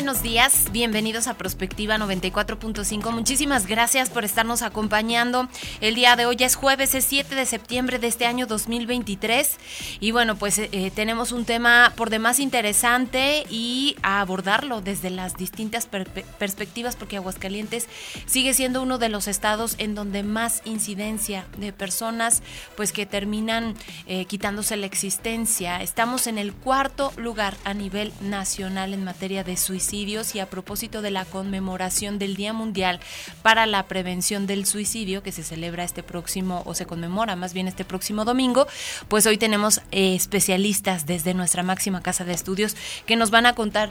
Buenos días. Bienvenidos a Prospectiva 94.5. Muchísimas gracias por estarnos acompañando. El día de hoy es jueves, es 7 de septiembre de este año 2023. Y bueno, pues eh, tenemos un tema por demás interesante y a abordarlo desde las distintas perspectivas, porque Aguascalientes sigue siendo uno de los estados en donde más incidencia de personas, pues que terminan eh, quitándose la existencia. Estamos en el cuarto lugar a nivel nacional en materia de y a propósito de la conmemoración del Día Mundial para la Prevención del Suicidio que se celebra este próximo o se conmemora más bien este próximo domingo, pues hoy tenemos eh, especialistas desde nuestra máxima casa de estudios que nos van a contar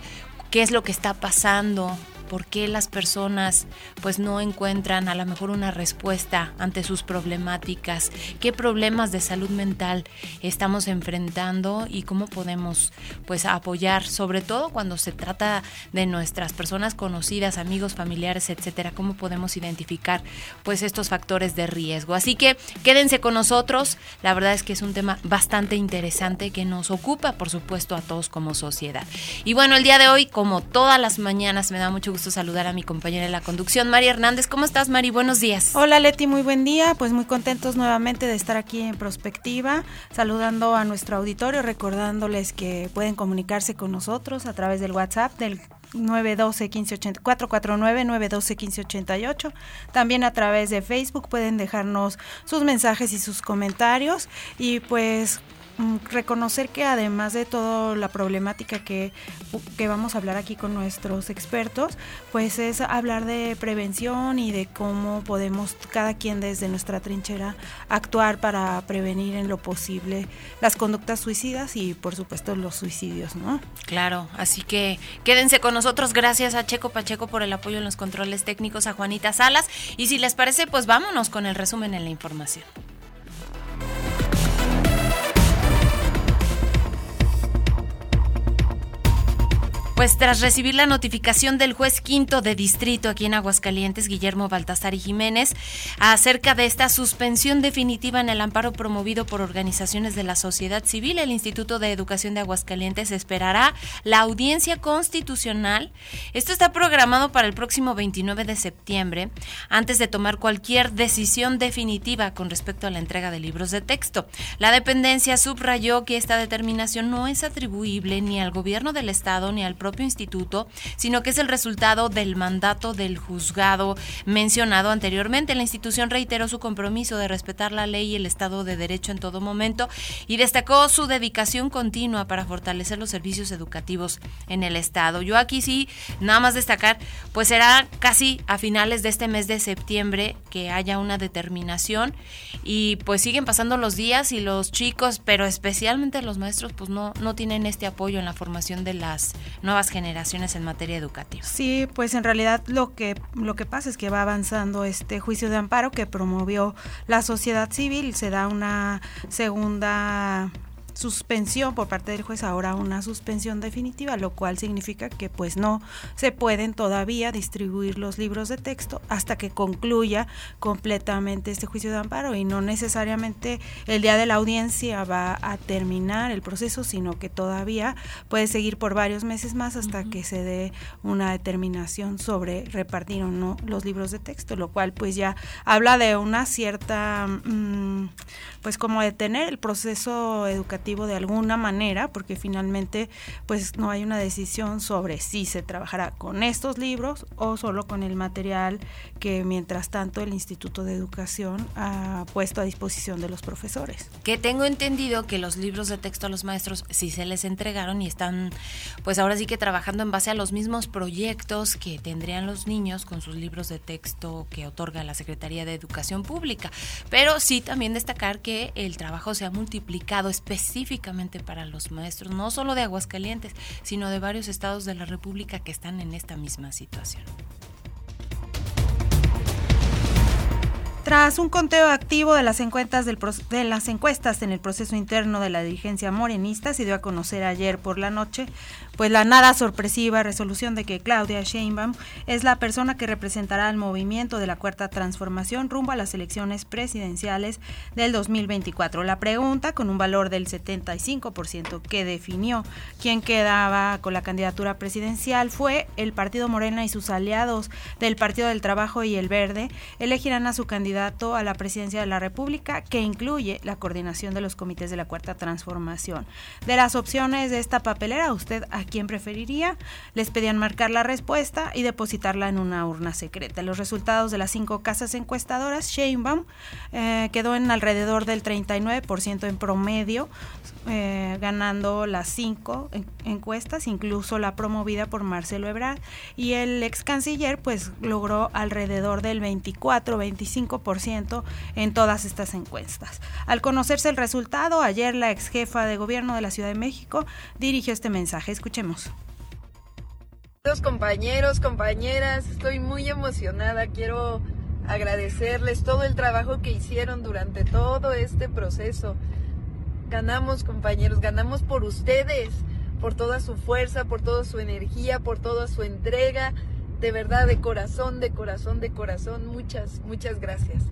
qué es lo que está pasando por qué las personas pues no encuentran a lo mejor una respuesta ante sus problemáticas, qué problemas de salud mental estamos enfrentando y cómo podemos pues apoyar, sobre todo cuando se trata de nuestras personas conocidas, amigos, familiares, etcétera, cómo podemos identificar pues estos factores de riesgo. Así que quédense con nosotros, la verdad es que es un tema bastante interesante que nos ocupa, por supuesto, a todos como sociedad. Y bueno, el día de hoy, como todas las mañanas, me da mucho gusto saludar a mi compañera de la conducción, Mari Hernández. ¿Cómo estás, Mari? Buenos días. Hola, Leti, muy buen día. Pues muy contentos nuevamente de estar aquí en Prospectiva, saludando a nuestro auditorio, recordándoles que pueden comunicarse con nosotros a través del WhatsApp del 912 1580 449 912 1588 también a través de Facebook pueden dejarnos sus mensajes y sus comentarios y pues reconocer que además de toda la problemática que, que, vamos a hablar aquí con nuestros expertos, pues es hablar de prevención y de cómo podemos cada quien desde nuestra trinchera actuar para prevenir en lo posible las conductas suicidas y por supuesto los suicidios, ¿no? Claro, así que quédense con nosotros, gracias a Checo Pacheco por el apoyo en los controles técnicos, a Juanita Salas y si les parece, pues vámonos con el resumen en la información. Pues tras recibir la notificación del juez quinto de distrito aquí en Aguascalientes, Guillermo Baltasar y Jiménez, acerca de esta suspensión definitiva en el amparo promovido por organizaciones de la sociedad civil, el Instituto de Educación de Aguascalientes esperará la audiencia constitucional. Esto está programado para el próximo 29 de septiembre, antes de tomar cualquier decisión definitiva con respecto a la entrega de libros de texto. La dependencia subrayó que esta determinación no es atribuible ni al gobierno del Estado ni al propio instituto, sino que es el resultado del mandato del juzgado mencionado anteriormente. La institución reiteró su compromiso de respetar la ley y el Estado de Derecho en todo momento y destacó su dedicación continua para fortalecer los servicios educativos en el Estado. Yo aquí sí, nada más destacar, pues será casi a finales de este mes de septiembre que haya una determinación y pues siguen pasando los días y los chicos, pero especialmente los maestros, pues no, no tienen este apoyo en la formación de las nuevas generaciones en materia educativa. Sí, pues en realidad lo que lo que pasa es que va avanzando este juicio de amparo que promovió la sociedad civil, se da una segunda suspensión por parte del juez, ahora una suspensión definitiva, lo cual significa que pues no se pueden todavía distribuir los libros de texto hasta que concluya completamente este juicio de amparo. Y no necesariamente el día de la audiencia va a terminar el proceso, sino que todavía puede seguir por varios meses más hasta que se dé una determinación sobre repartir o no los libros de texto, lo cual pues ya habla de una cierta mm, pues como detener el proceso educativo de alguna manera, porque finalmente pues no hay una decisión sobre si se trabajará con estos libros o solo con el material que mientras tanto el Instituto de Educación ha puesto a disposición de los profesores. Que tengo entendido que los libros de texto a los maestros sí se les entregaron y están pues ahora sí que trabajando en base a los mismos proyectos que tendrían los niños con sus libros de texto que otorga la Secretaría de Educación Pública. Pero sí también destacar que el trabajo se ha multiplicado específicamente para los maestros, no solo de Aguascalientes, sino de varios estados de la República que están en esta misma situación. Tras un conteo activo de las encuestas del de las encuestas en el proceso interno de la dirigencia morenista, se dio a conocer ayer por la noche pues la nada sorpresiva resolución de que Claudia Sheinbaum es la persona que representará al movimiento de la Cuarta Transformación rumbo a las elecciones presidenciales del 2024. La pregunta, con un valor del 75% que definió quién quedaba con la candidatura presidencial, fue el Partido Morena y sus aliados del Partido del Trabajo y el Verde elegirán a su candidato a la presidencia de la República, que incluye la coordinación de los comités de la Cuarta Transformación. De las opciones de esta papelera, usted aquí quién preferiría, les pedían marcar la respuesta y depositarla en una urna secreta. Los resultados de las cinco casas encuestadoras, Sheinbaum eh, quedó en alrededor del 39% en promedio, eh, ganando las cinco encuestas, incluso la promovida por Marcelo Ebrard, y el ex canciller pues logró alrededor del 24-25% en todas estas encuestas. Al conocerse el resultado, ayer la ex jefa de gobierno de la Ciudad de México dirigió este mensaje. Escuchemos escuchemos. Compañeros, compañeras, estoy muy emocionada. Quiero agradecerles todo el trabajo que hicieron durante todo este proceso. Ganamos, compañeros, ganamos por ustedes, por toda su fuerza, por toda su energía, por toda su entrega. De verdad, de corazón, de corazón, de corazón. Muchas, muchas gracias.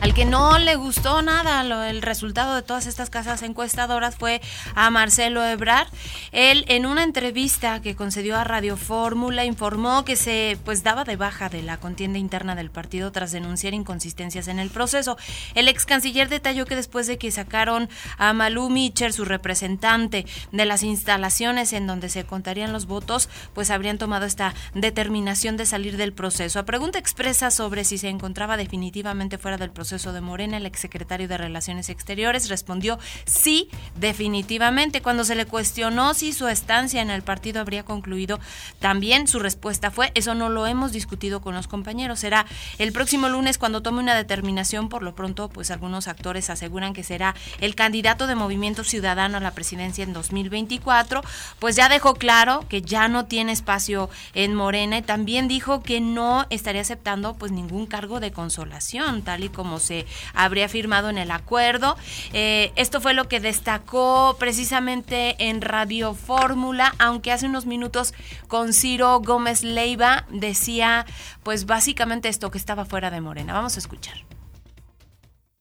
Al que no le gustó nada lo, el resultado de todas estas casas encuestadoras fue a Marcelo Ebrard. Él en una entrevista que concedió a Radio Fórmula informó que se pues daba de baja de la contienda interna del partido tras denunciar inconsistencias en el proceso. El ex canciller detalló que después de que sacaron a Malú Mitcher, su representante de las instalaciones en donde se contarían los votos, pues habrían tomado esta determinación de salir del proceso. A pregunta expresa sobre si se encontraba definitivamente fuera del proceso de Morena, el exsecretario de Relaciones Exteriores respondió sí, definitivamente. Cuando se le cuestionó si su estancia en el partido habría concluido, también su respuesta fue, eso no lo hemos discutido con los compañeros, será el próximo lunes cuando tome una determinación, por lo pronto, pues algunos actores aseguran que será el candidato de Movimiento Ciudadano a la presidencia en 2024, pues ya dejó claro que ya no tiene espacio en Morena y también dijo que no estaría aceptando pues ningún cargo de consolación, tal y como se habría firmado en el acuerdo. Eh, esto fue lo que destacó precisamente en Radio Fórmula, aunque hace unos minutos con Ciro Gómez Leiva decía pues básicamente esto que estaba fuera de Morena. Vamos a escuchar.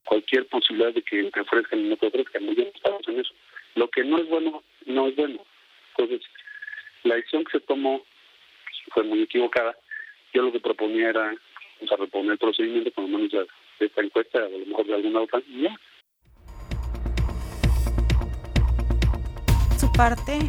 Cualquier posibilidad de que te ofrezcan no te ofrezcan, muy bien estamos en eso. Lo que no es bueno, no es bueno. Entonces, la decisión que se tomó fue muy equivocada. Yo lo que proponía era o sea, reponer el procedimiento, con de esta encuesta, a lo mejor de alguna otra, ya. Su parte,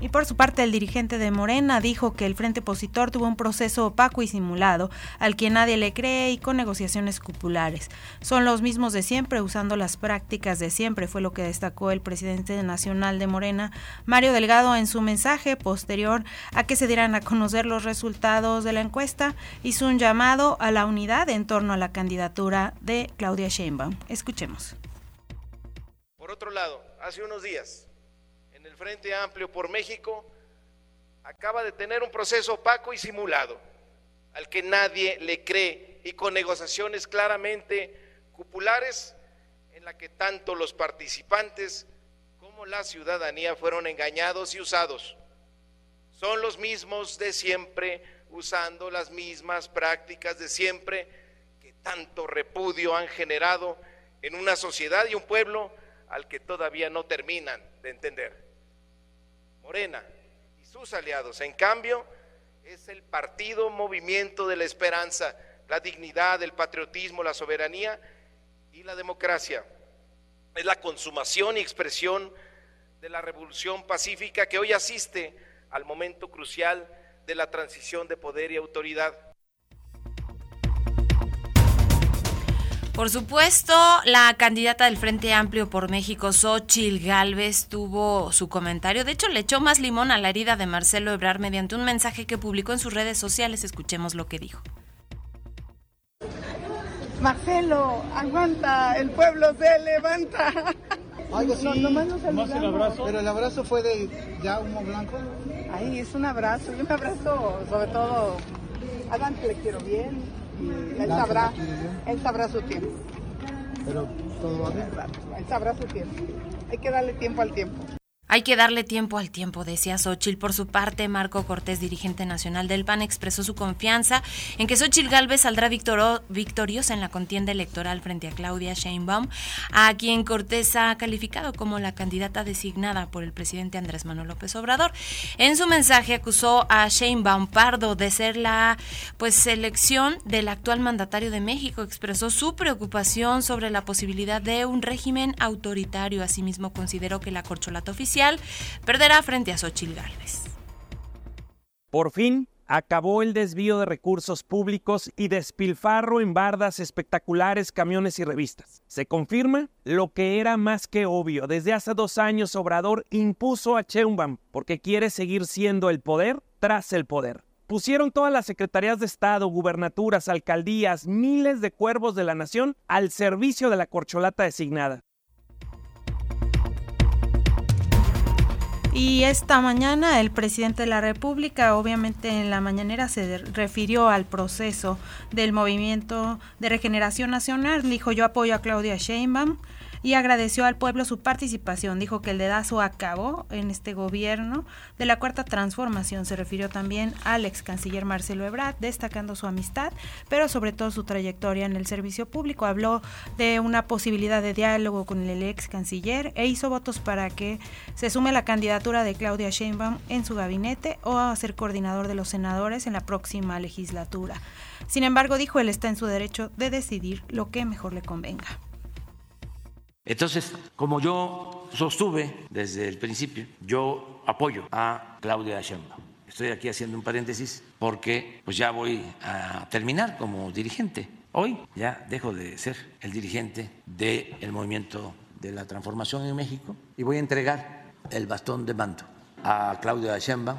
y por su parte, el dirigente de Morena dijo que el Frente Opositor tuvo un proceso opaco y simulado, al que nadie le cree y con negociaciones cupulares. Son los mismos de siempre, usando las prácticas de siempre, fue lo que destacó el presidente nacional de Morena, Mario Delgado, en su mensaje posterior a que se dieran a conocer los resultados de la encuesta. Hizo un llamado a la unidad en torno a la candidatura de Claudia Sheinbaum. Escuchemos. Por otro lado, hace unos días Frente Amplio por México acaba de tener un proceso opaco y simulado, al que nadie le cree y con negociaciones claramente cupulares en la que tanto los participantes como la ciudadanía fueron engañados y usados. Son los mismos de siempre, usando las mismas prácticas de siempre que tanto repudio han generado en una sociedad y un pueblo al que todavía no terminan de entender. Morena y sus aliados. En cambio, es el partido movimiento de la esperanza, la dignidad, el patriotismo, la soberanía y la democracia. Es la consumación y expresión de la revolución pacífica que hoy asiste al momento crucial de la transición de poder y autoridad. Por supuesto, la candidata del Frente Amplio por México, Xochil Gálvez, tuvo su comentario. De hecho, le echó más limón a la herida de Marcelo Ebrard mediante un mensaje que publicó en sus redes sociales. Escuchemos lo que dijo. Marcelo, aguanta, el pueblo se levanta. Algo sí, no, nomás el abrazo. Pero el abrazo fue de ya humo blanco. Ay, es un abrazo, y un abrazo sobre todo a le quiero bien, y él sabrá, él sabrá su tiempo. Pero todo va bien. Él sabrá su tiempo. Hay que darle tiempo al tiempo. Hay que darle tiempo al tiempo, decía Xochitl. Por su parte, Marco Cortés, dirigente nacional del PAN, expresó su confianza en que Xochitl Gálvez saldrá victoriosa en la contienda electoral frente a Claudia Sheinbaum, a quien Cortés ha calificado como la candidata designada por el presidente Andrés Manuel López Obrador. En su mensaje acusó a Sheinbaum Pardo de ser la pues selección del actual mandatario de México. Expresó su preocupación sobre la posibilidad de un régimen autoritario. Asimismo, consideró que la corcholata oficial perderá frente a Xochitl Gálvez. Por fin, acabó el desvío de recursos públicos y despilfarro en bardas espectaculares, camiones y revistas. Se confirma lo que era más que obvio. Desde hace dos años Obrador impuso a Cheumban porque quiere seguir siendo el poder tras el poder. Pusieron todas las secretarías de Estado, gubernaturas, alcaldías, miles de cuervos de la nación al servicio de la corcholata designada. Y esta mañana el presidente de la República, obviamente en la mañanera, se refirió al proceso del movimiento de regeneración nacional. Dijo, yo apoyo a Claudia Sheinbaum y agradeció al pueblo su participación. Dijo que el dedazo acabó en este gobierno de la Cuarta Transformación. Se refirió también al ex canciller Marcelo Ebrard, destacando su amistad, pero sobre todo su trayectoria en el servicio público. Habló de una posibilidad de diálogo con el ex canciller e hizo votos para que se sume la candidatura de Claudia Sheinbaum en su gabinete o a ser coordinador de los senadores en la próxima legislatura. Sin embargo, dijo él está en su derecho de decidir lo que mejor le convenga. Entonces, como yo sostuve desde el principio, yo apoyo a Claudia Sheinbaum. Estoy aquí haciendo un paréntesis porque pues ya voy a terminar como dirigente. Hoy ya dejo de ser el dirigente del movimiento de la transformación en México y voy a entregar el bastón de mando a Claudia Sheinbaum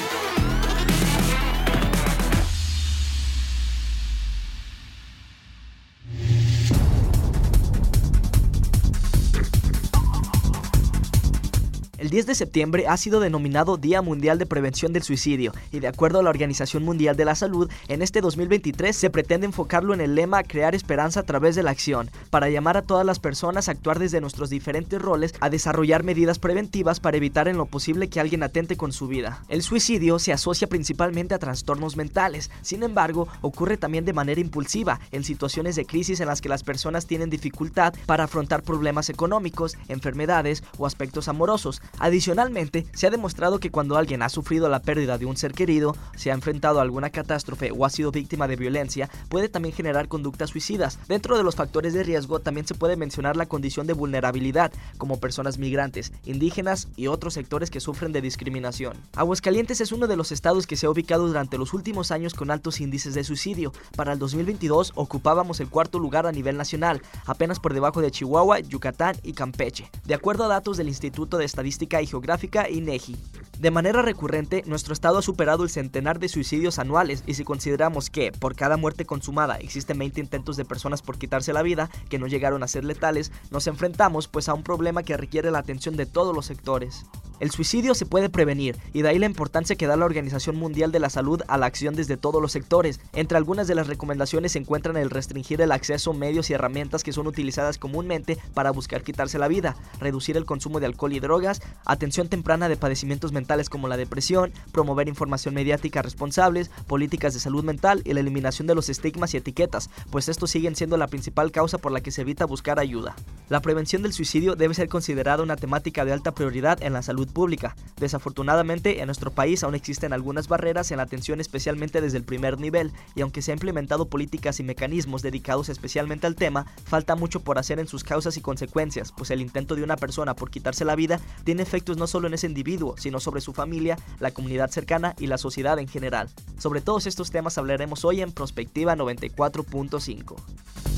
10 de septiembre ha sido denominado Día Mundial de Prevención del Suicidio y de acuerdo a la Organización Mundial de la Salud, en este 2023 se pretende enfocarlo en el lema Crear esperanza a través de la acción, para llamar a todas las personas a actuar desde nuestros diferentes roles a desarrollar medidas preventivas para evitar en lo posible que alguien atente con su vida. El suicidio se asocia principalmente a trastornos mentales, sin embargo, ocurre también de manera impulsiva, en situaciones de crisis en las que las personas tienen dificultad para afrontar problemas económicos, enfermedades o aspectos amorosos, Adicionalmente, se ha demostrado que cuando alguien ha sufrido la pérdida de un ser querido, se ha enfrentado a alguna catástrofe o ha sido víctima de violencia, puede también generar conductas suicidas. Dentro de los factores de riesgo también se puede mencionar la condición de vulnerabilidad, como personas migrantes, indígenas y otros sectores que sufren de discriminación. Aguascalientes es uno de los estados que se ha ubicado durante los últimos años con altos índices de suicidio. Para el 2022 ocupábamos el cuarto lugar a nivel nacional, apenas por debajo de Chihuahua, Yucatán y Campeche. De acuerdo a datos del Instituto de Estadística y Geográfica INEGI. De manera recurrente, nuestro estado ha superado el centenar de suicidios anuales y si consideramos que por cada muerte consumada existen 20 intentos de personas por quitarse la vida que no llegaron a ser letales, nos enfrentamos pues a un problema que requiere la atención de todos los sectores. El suicidio se puede prevenir y de ahí la importancia que da la Organización Mundial de la Salud a la acción desde todos los sectores. Entre algunas de las recomendaciones se encuentran el restringir el acceso a medios y herramientas que son utilizadas comúnmente para buscar quitarse la vida, reducir el consumo de alcohol y drogas, atención temprana de padecimientos mentales como la depresión, promover información mediática responsables, políticas de salud mental y la eliminación de los estigmas y etiquetas, pues estos siguen siendo la principal causa por la que se evita buscar ayuda. La prevención del suicidio debe ser considerada una temática de alta prioridad en la salud pública. Desafortunadamente, en nuestro país aún existen algunas barreras en la atención especialmente desde el primer nivel, y aunque se han implementado políticas y mecanismos dedicados especialmente al tema, falta mucho por hacer en sus causas y consecuencias, pues el intento de una persona por quitarse la vida tiene efectos no solo en ese individuo, sino sobre su familia, la comunidad cercana y la sociedad en general. Sobre todos estos temas hablaremos hoy en Prospectiva 94.5.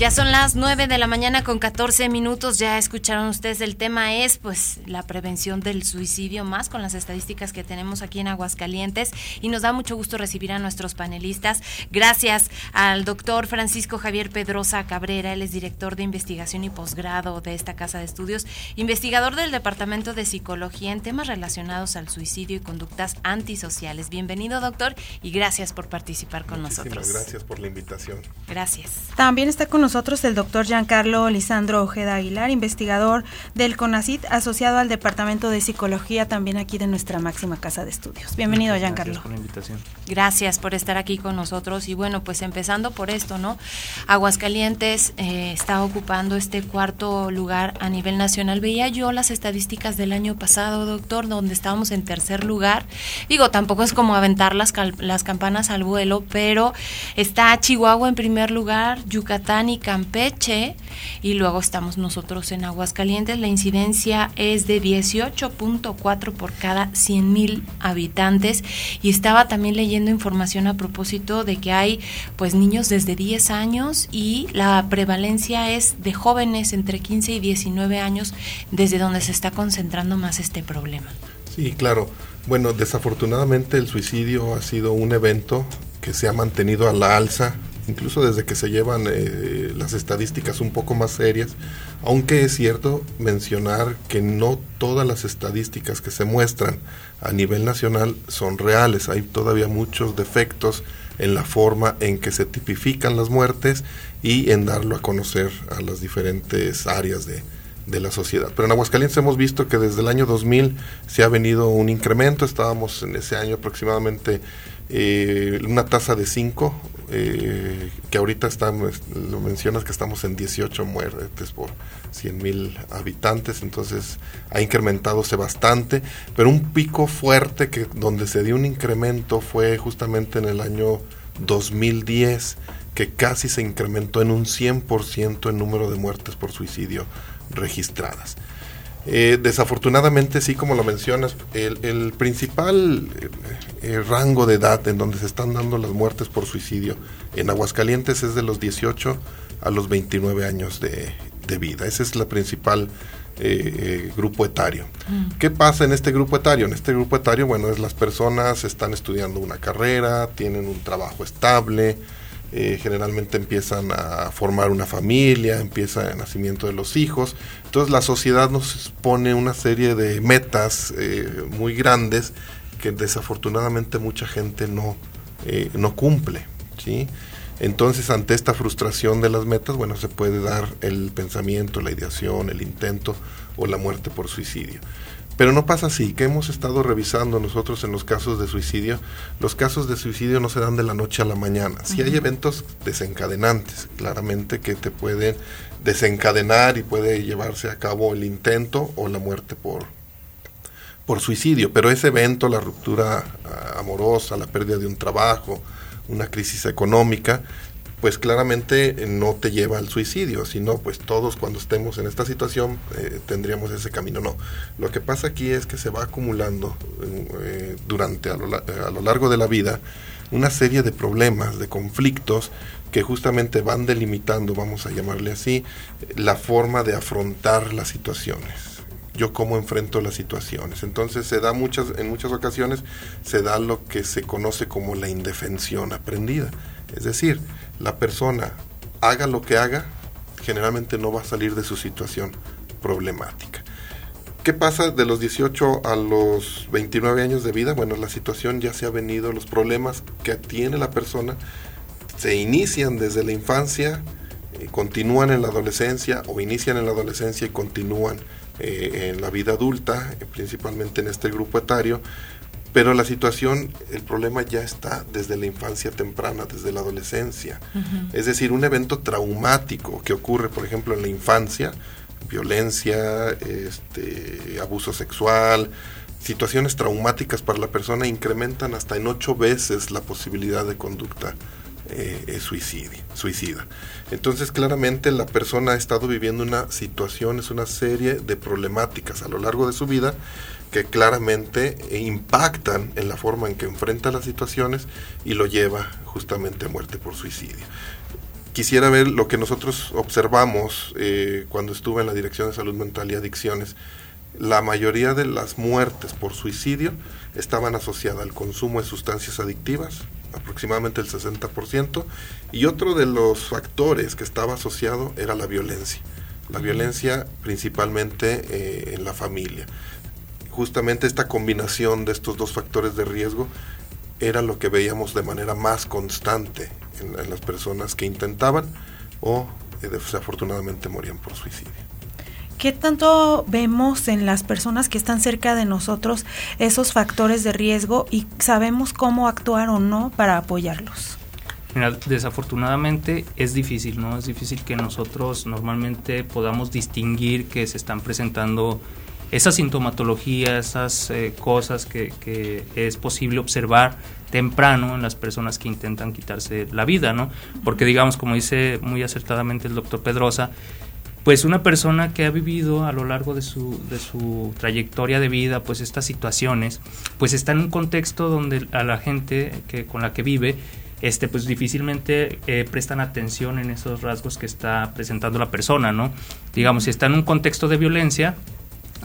Ya son las 9 de la mañana con 14 minutos. Ya escucharon ustedes. El tema es pues la prevención del suicidio más con las estadísticas que tenemos aquí en Aguascalientes. Y nos da mucho gusto recibir a nuestros panelistas. Gracias al doctor Francisco Javier Pedrosa Cabrera. Él es director de investigación y posgrado de esta casa de estudios. Investigador del Departamento de Psicología en temas relacionados al suicidio y conductas antisociales. Bienvenido, doctor, y gracias por participar con nosotros. Gracias por la invitación. Gracias. También está con nosotros nosotros el doctor Giancarlo Lisandro Ojeda Aguilar, investigador del CONACIT, asociado al Departamento de Psicología, también aquí de nuestra máxima casa de estudios. Bienvenido, Giancarlo. Gracias por la invitación. Gracias por estar aquí con nosotros. Y bueno, pues empezando por esto, ¿no? Aguascalientes eh, está ocupando este cuarto lugar a nivel nacional. Veía yo las estadísticas del año pasado, doctor, donde estábamos en tercer lugar. Digo, tampoco es como aventar las, las campanas al vuelo, pero está Chihuahua en primer lugar, Yucatán y Campeche y luego estamos nosotros en Aguascalientes. La incidencia es de 18.4 por cada 100 mil habitantes y estaba también leyendo información a propósito de que hay pues niños desde 10 años y la prevalencia es de jóvenes entre 15 y 19 años desde donde se está concentrando más este problema. Sí, claro. Bueno, desafortunadamente el suicidio ha sido un evento que se ha mantenido a la alza incluso desde que se llevan eh, las estadísticas un poco más serias, aunque es cierto mencionar que no todas las estadísticas que se muestran a nivel nacional son reales, hay todavía muchos defectos en la forma en que se tipifican las muertes y en darlo a conocer a las diferentes áreas de, de la sociedad. Pero en Aguascalientes hemos visto que desde el año 2000 se ha venido un incremento, estábamos en ese año aproximadamente eh, una tasa de 5, eh, que ahorita estamos, lo mencionas que estamos en 18 muertes por 100 mil habitantes, entonces ha incrementadose bastante, pero un pico fuerte que donde se dio un incremento fue justamente en el año 2010, que casi se incrementó en un 100% el número de muertes por suicidio registradas. Eh, desafortunadamente, sí, como lo mencionas, el, principal eh, eh, rango de edad en donde se están dando las muertes por suicidio en Aguascalientes es de los 18 a los 29 años de, vida. Ese es el principal grupo etario. Mm. ¿Qué pasa en este grupo etario? En este grupo etario, bueno, es las personas están estudiando una carrera, tienen un trabajo estable, eh, generalmente empiezan a formar una familia, empieza el nacimiento de los hijos. Entonces la sociedad nos pone una serie de metas eh, muy grandes que desafortunadamente mucha gente no, eh, no cumple. ¿sí? Entonces ante esta frustración de las metas, bueno, se puede dar el pensamiento, la ideación, el intento o la muerte por suicidio. Pero no pasa así, que hemos estado revisando nosotros en los casos de suicidio. Los casos de suicidio no se dan de la noche a la mañana. Si hay eventos desencadenantes, claramente que te pueden desencadenar y puede llevarse a cabo el intento o la muerte por, por suicidio. Pero ese evento, la ruptura ah, amorosa, la pérdida de un trabajo, una crisis económica, pues claramente eh, no te lleva al suicidio, sino pues todos cuando estemos en esta situación eh, tendríamos ese camino. No, lo que pasa aquí es que se va acumulando eh, durante a lo, a lo, largo de la vida una serie de problemas, de conflictos que justamente van delimitando, vamos a llamarle así, la forma de afrontar las situaciones yo cómo enfrento las situaciones. Entonces se da muchas, en muchas ocasiones se da lo que se conoce como la indefensión aprendida. Es decir, la persona haga lo que haga, generalmente no va a salir de su situación problemática. ¿Qué pasa de los 18 a los 29 años de vida? Bueno, la situación ya se ha venido, los problemas que tiene la persona se inician desde la infancia, eh, continúan en la adolescencia o inician en la adolescencia y continúan eh, en la vida adulta, eh, principalmente en este grupo etario, pero la situación, el problema ya está desde la infancia temprana, desde la adolescencia. Es decir, un evento traumático que ocurre, por ejemplo, en la infancia, violencia, este, abuso sexual, situaciones traumáticas para la persona incrementan hasta en ocho veces la posibilidad de conducta eh, suicida. Entonces, claramente la persona ha estado viviendo una situación, es una serie de problemáticas a lo largo de su vida que claramente impactan en la forma en que enfrenta las situaciones y lo lleva justamente a muerte por suicidio. quisiera ver lo que nosotros observamos eh, cuando estuve en la Dirección de Salud Mental y Adicciones. La mayoría de las muertes por suicidio estaban asociadas al consumo de sustancias adictivas, aproximadamente el 60%, y otro de los factores que estaba asociado era la violencia. La violencia principalmente eh, en la familia. Justamente esta combinación de estos dos factores de riesgo era lo que veíamos de manera más constante en, las personas que intentaban o eh, desafortunadamente morían por suicidio. ¿Qué tanto vemos en las personas que están cerca de nosotros esos factores de riesgo y sabemos cómo actuar o no para apoyarlos? Mira, desafortunadamente es difícil, ¿no? Es difícil que nosotros normalmente podamos distinguir que se están presentando esa sintomatología, esas eh, cosas que, es posible observar temprano en las personas que intentan quitarse la vida, ¿no? Porque digamos, como dice muy acertadamente el doctor Pedrosa, pues una persona que ha vivido a lo largo de su, de su trayectoria de vida, pues estas situaciones, pues está en un contexto donde a la gente que, con la que vive, este, pues difícilmente eh, prestan atención en esos rasgos que está presentando la persona, ¿no? Digamos, si está en un contexto de violencia,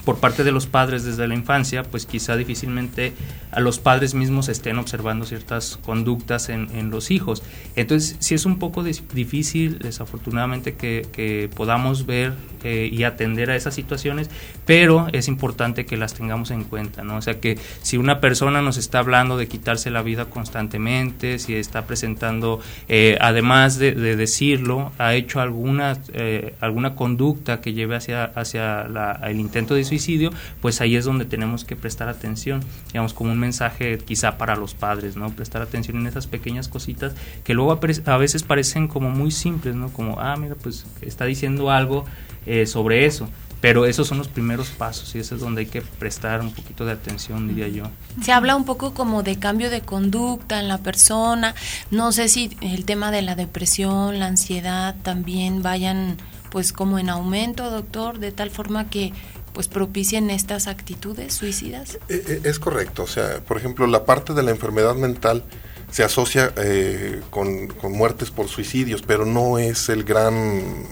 por parte de los padres desde la infancia, pues quizá difícilmente a los padres mismos estén observando ciertas conductas en, en los hijos. Entonces, sí es un poco difícil, desafortunadamente, que, que podamos ver eh, y atender a esas situaciones, pero es importante que las tengamos en cuenta, ¿no? O sea, que si una persona nos está hablando de quitarse la vida constantemente, si está presentando, eh, además de, de, decirlo, ha hecho alguna, eh, alguna conducta que lleve hacia, hacia la, el intento de suicidio, pues ahí es donde tenemos que prestar atención, digamos, como un mensaje quizá para los padres, ¿no? Prestar atención en esas pequeñas cositas que luego a veces parecen como muy simples, ¿no? Como, ah, mira, pues está diciendo algo eh, sobre eso. Pero esos son los primeros pasos y eso es donde hay que prestar un poquito de atención, diría yo. Se habla un poco como de cambio de conducta en la persona. No sé si el tema de la depresión, la ansiedad también vayan pues como en aumento, doctor, de tal forma que pues propicien estas actitudes suicidas? Eh, eh, es correcto, o sea, por ejemplo, la parte de la enfermedad mental se asocia eh, con, muertes por suicidios, pero no es el gran,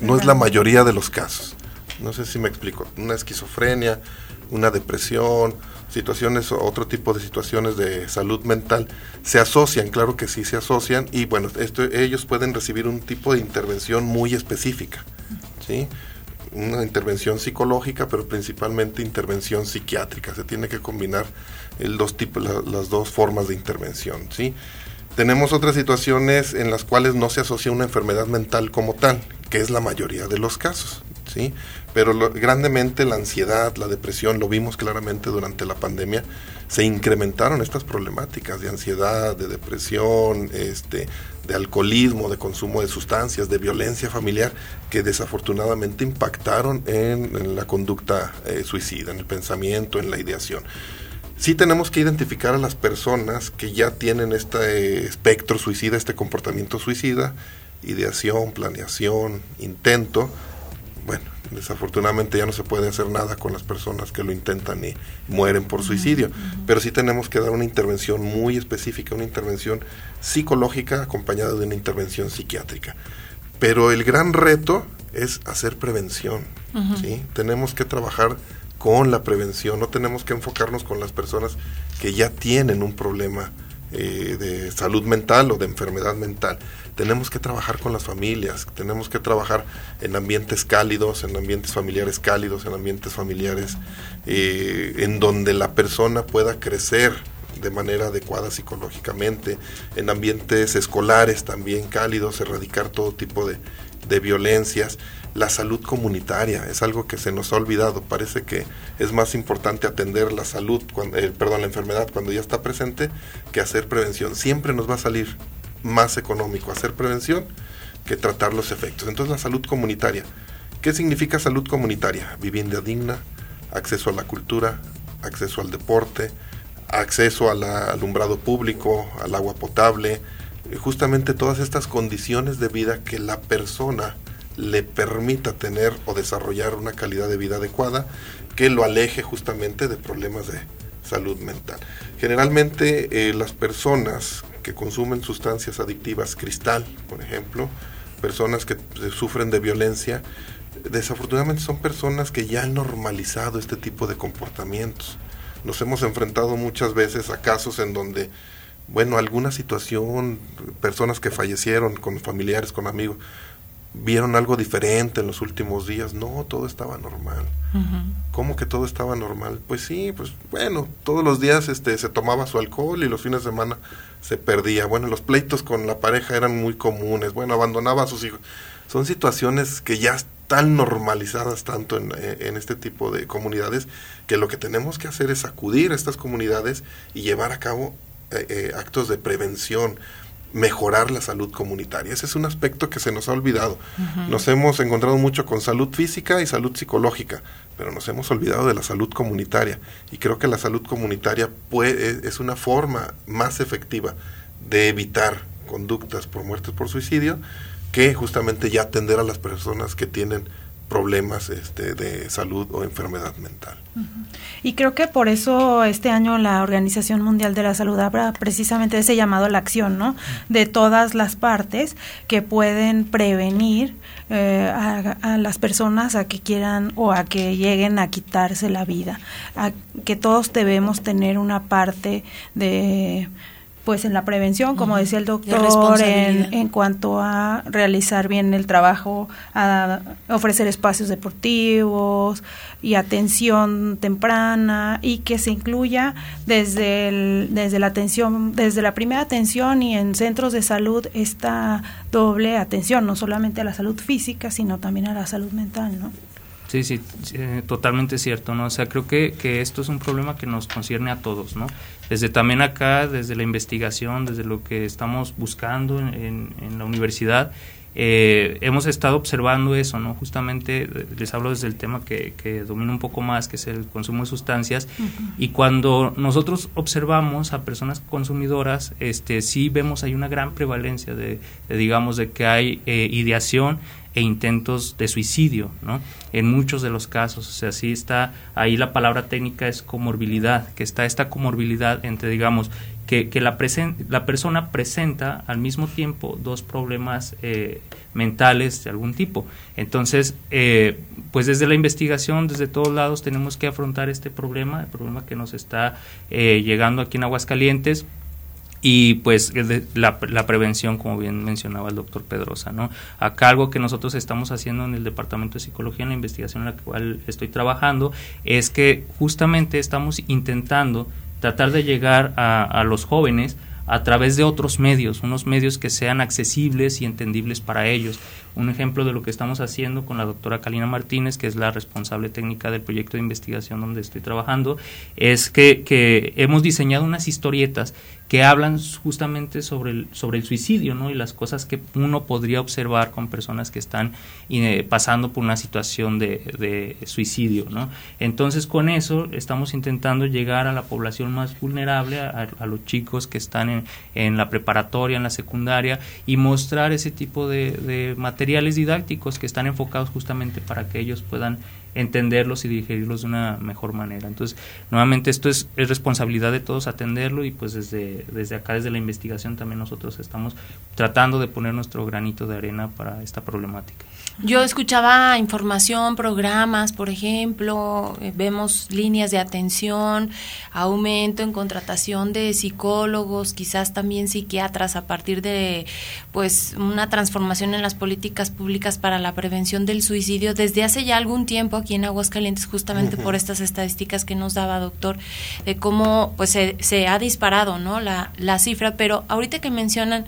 no es la mayoría de los casos. No sé si me explico. Una esquizofrenia, una depresión, situaciones, otro tipo de situaciones de salud mental, se asocian, claro que sí se asocian, y bueno, esto, ellos pueden recibir un tipo de intervención muy específica, ¿sí? Una intervención psicológica, pero principalmente intervención psiquiátrica. Se tiene que combinar el dos tipos, las dos formas de intervención. ¿sí? Tenemos otras situaciones en las cuales no se asocia una enfermedad mental como tal, que es la mayoría de los casos. ¿Sí? Pero grandemente la ansiedad, la depresión, lo vimos claramente durante la pandemia, se incrementaron estas problemáticas de ansiedad, de depresión, este, de alcoholismo, de consumo de sustancias, de violencia familiar, que desafortunadamente impactaron en, la conducta eh, suicida, en el pensamiento, en la ideación. Sí tenemos que identificar a las personas que ya tienen este espectro suicida, este comportamiento suicida, ideación, planeación, intento. Bueno, Desafortunadamente ya no se puede hacer nada con las personas que lo intentan y mueren por suicidio, pero sí tenemos que dar una intervención muy específica, una intervención psicológica acompañada de una intervención psiquiátrica. Pero el gran reto es hacer prevención, ¿sí? Tenemos que trabajar con la prevención, no tenemos que enfocarnos con las personas que ya tienen un problema eh, de salud mental o de enfermedad mental. Tenemos que trabajar con las familias, tenemos que trabajar en ambientes cálidos, en ambientes familiares cálidos, en ambientes familiares eh, en donde la persona pueda crecer de manera adecuada psicológicamente, en ambientes escolares también cálidos, erradicar todo tipo de, violencias. La salud comunitaria es algo que se nos ha olvidado. Parece que es más importante atender la salud, cuando, eh, perdón, la enfermedad cuando ya está presente que hacer prevención. Siempre nos va a salir más económico hacer prevención que tratar los efectos. Entonces la salud comunitaria. ¿Qué significa salud comunitaria? Vivienda digna, acceso a la cultura, acceso al deporte, acceso al alumbrado público, al agua potable, eh, justamente todas estas condiciones de vida que la persona le permita tener o desarrollar una calidad de vida adecuada que lo aleje justamente de problemas de salud mental. Generalmente eh, las personas que consumen sustancias adictivas, cristal, por ejemplo, personas que sufren de violencia, desafortunadamente son personas que ya han normalizado este tipo de comportamientos. Nos hemos enfrentado muchas veces a casos en donde, bueno, alguna situación, personas que fallecieron con familiares, con amigos, vieron algo diferente en los últimos días. No, todo estaba normal. ¿Cómo que todo estaba normal? Pues sí, pues bueno, todos los días este, se tomaba su alcohol y los fines de semana se perdía. Bueno, los pleitos con la pareja eran muy comunes. Bueno, abandonaba a sus hijos. Son situaciones que ya están normalizadas tanto en, eh, en este tipo de comunidades que lo que tenemos que hacer es acudir a estas comunidades y llevar a cabo eh, eh, actos de prevención mejorar la salud comunitaria. Ese es un aspecto que se nos ha olvidado. Nos hemos encontrado mucho con salud física y salud psicológica, pero nos hemos olvidado de la salud comunitaria. Y creo que la salud comunitaria puede, es una forma más efectiva de evitar conductas por muertes por suicidio que justamente ya atender a las personas que tienen problemas este, de salud o enfermedad mental. Y creo que por eso este año la Organización Mundial de la Salud habla precisamente ese llamado a la acción, ¿no? De todas las partes que pueden prevenir eh, a, las personas a que quieran o a que lleguen a quitarse la vida, a que todos debemos tener una parte de pues en la prevención, como decía el doctor, en, en, cuanto a realizar bien el trabajo, a ofrecer espacios deportivos y atención temprana y que se incluya desde el, desde la atención, desde la primera atención y en centros de salud esta doble atención, no solamente a la salud física, sino también a la salud mental, ¿no? Sí, sí, eh, totalmente cierto, ¿no? O sea, creo que, que esto es un problema que nos concierne a todos, ¿no? Desde también acá, desde la investigación, desde lo que estamos buscando en, en, la universidad, eh, hemos estado observando eso, ¿no? Justamente eh, les hablo desde el tema que, que domina un poco más, que es el consumo de sustancias, y cuando nosotros observamos a personas consumidoras, este, sí vemos hay una gran prevalencia de, digamos, de que hay ideación e intentos de suicidio, ¿no? En muchos de los casos, o sea, sí está, ahí la palabra técnica es comorbilidad, que está esta comorbilidad entre, digamos, que, la, la persona presenta al mismo tiempo dos problemas eh, mentales de algún tipo. Entonces, eh, pues desde la investigación, desde todos lados, tenemos que afrontar este problema, el problema que nos está eh, llegando aquí en Aguascalientes y pues la, la, prevención, como bien mencionaba el doctor Pedrosa, ¿no? Acá algo que nosotros estamos haciendo en el Departamento de Psicología, en la investigación en la cual estoy trabajando, es que justamente estamos intentando tratar de llegar a, los jóvenes a través de otros medios, unos medios que sean accesibles y entendibles para ellos. Un ejemplo de lo que estamos haciendo con la doctora Kalina Martínez, que es la responsable técnica del proyecto de investigación donde estoy trabajando, es que hemos diseñado unas historietas que hablan justamente sobre el, sobre el suicidio ¿no? y las cosas que uno podría observar con personas que están eh, pasando por una situación de, de, suicidio. ¿no? Entonces con eso estamos intentando llegar a la población más vulnerable, a, los chicos que están en, en, la preparatoria, en la secundaria y mostrar ese tipo de materiales didácticos que están enfocados justamente para que ellos puedan entenderlos y digerirlos de una mejor manera. Entonces, nuevamente esto es, es, responsabilidad de todos atenderlo y pues desde, desde acá, desde la investigación también nosotros estamos tratando de poner nuestro granito de arena para esta problemática. Yo escuchaba información, programas, por ejemplo, eh, vemos líneas de atención, aumento en contratación de psicólogos, quizás también psiquiatras a partir de pues una transformación en las políticas públicas para la prevención del suicidio desde hace ya algún tiempo aquí en Aguascalientes justamente uh -huh. por estas estadísticas que nos daba doctor de cómo pues se, se ha disparado, ¿no? la la cifra, pero ahorita que mencionan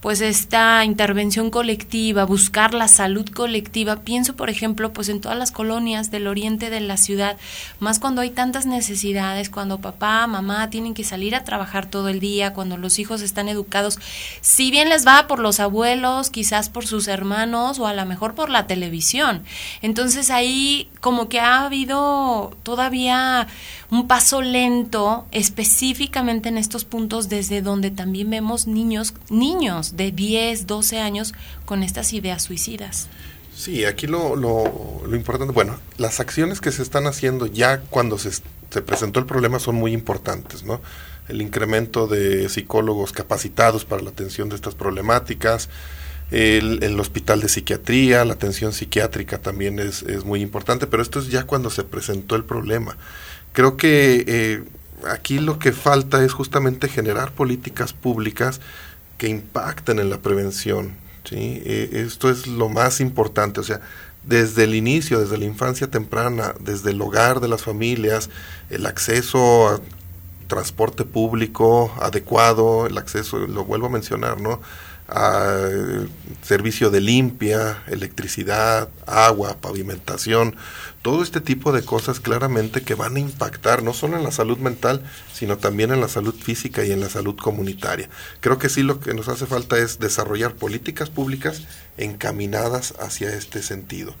pues esta intervención colectiva, buscar la salud colectiva, pienso por ejemplo pues en todas las colonias del oriente de la ciudad, más cuando hay tantas necesidades, cuando papá, mamá tienen que salir a trabajar todo el día, cuando los hijos están educados, si bien les va por los abuelos, quizás por sus hermanos o a lo mejor por la televisión. Entonces ahí como que ha habido todavía un paso lento específicamente en estos puntos desde donde también vemos niños, niños de 10, 12 años con estas ideas suicidas. Sí, aquí lo, lo, importante, bueno, las acciones que se están haciendo ya cuando se, se presentó el problema son muy importantes, ¿no? el incremento de psicólogos capacitados para la atención de estas problemáticas, el, hospital de psiquiatría, la atención psiquiátrica también es, es, muy importante, pero esto es ya cuando se presentó el problema. Creo que eh, aquí lo que falta es justamente generar políticas públicas que impacten en la prevención. ¿sí? Eh, esto es lo más importante, o sea, desde el inicio, desde la infancia temprana, desde el hogar de las familias, el acceso a transporte público adecuado, el acceso, lo vuelvo a mencionar, ¿no? Servicio de limpia, electricidad, agua, pavimentación, todo este tipo de cosas claramente que van a impactar no solo en la salud mental, sino también en la salud física y en la salud comunitaria. Creo que sí lo que nos hace falta es desarrollar políticas públicas encaminadas hacia este sentido.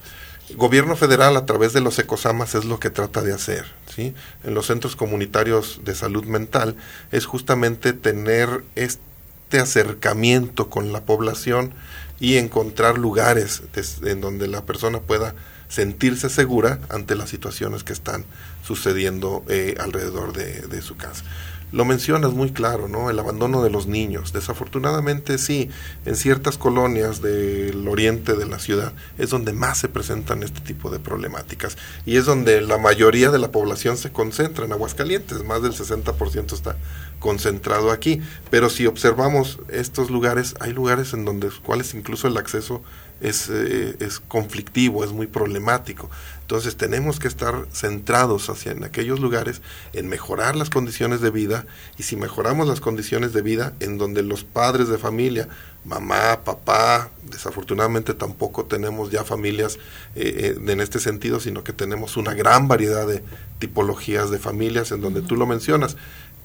El gobierno federal a través de los ecosamas es lo que trata de hacer, ¿sí? En los centros comunitarios de salud mental es justamente tener este este acercamiento con la población y encontrar lugares en donde la persona pueda sentirse segura ante las situaciones que están sucediendo eh, alrededor de, su casa. Lo mencionas muy claro, ¿no? El abandono de los niños. Desafortunadamente sí, en ciertas colonias del oriente de la ciudad es donde más se presentan este tipo de problemáticas y es donde la mayoría de la población se concentra en Aguascalientes, más del 60% está concentrado aquí. Pero si observamos estos lugares, hay lugares en donde cuales incluso el acceso es, eh, es conflictivo, es muy problemático. Entonces tenemos que estar centrados hacia en aquellos lugares en mejorar las condiciones de vida y si mejoramos las condiciones de vida en donde los padres de familia, mamá, papá, desafortunadamente tampoco tenemos ya familias eh, eh, en este sentido, sino que tenemos una gran variedad de tipologías de familias en donde tú lo mencionas.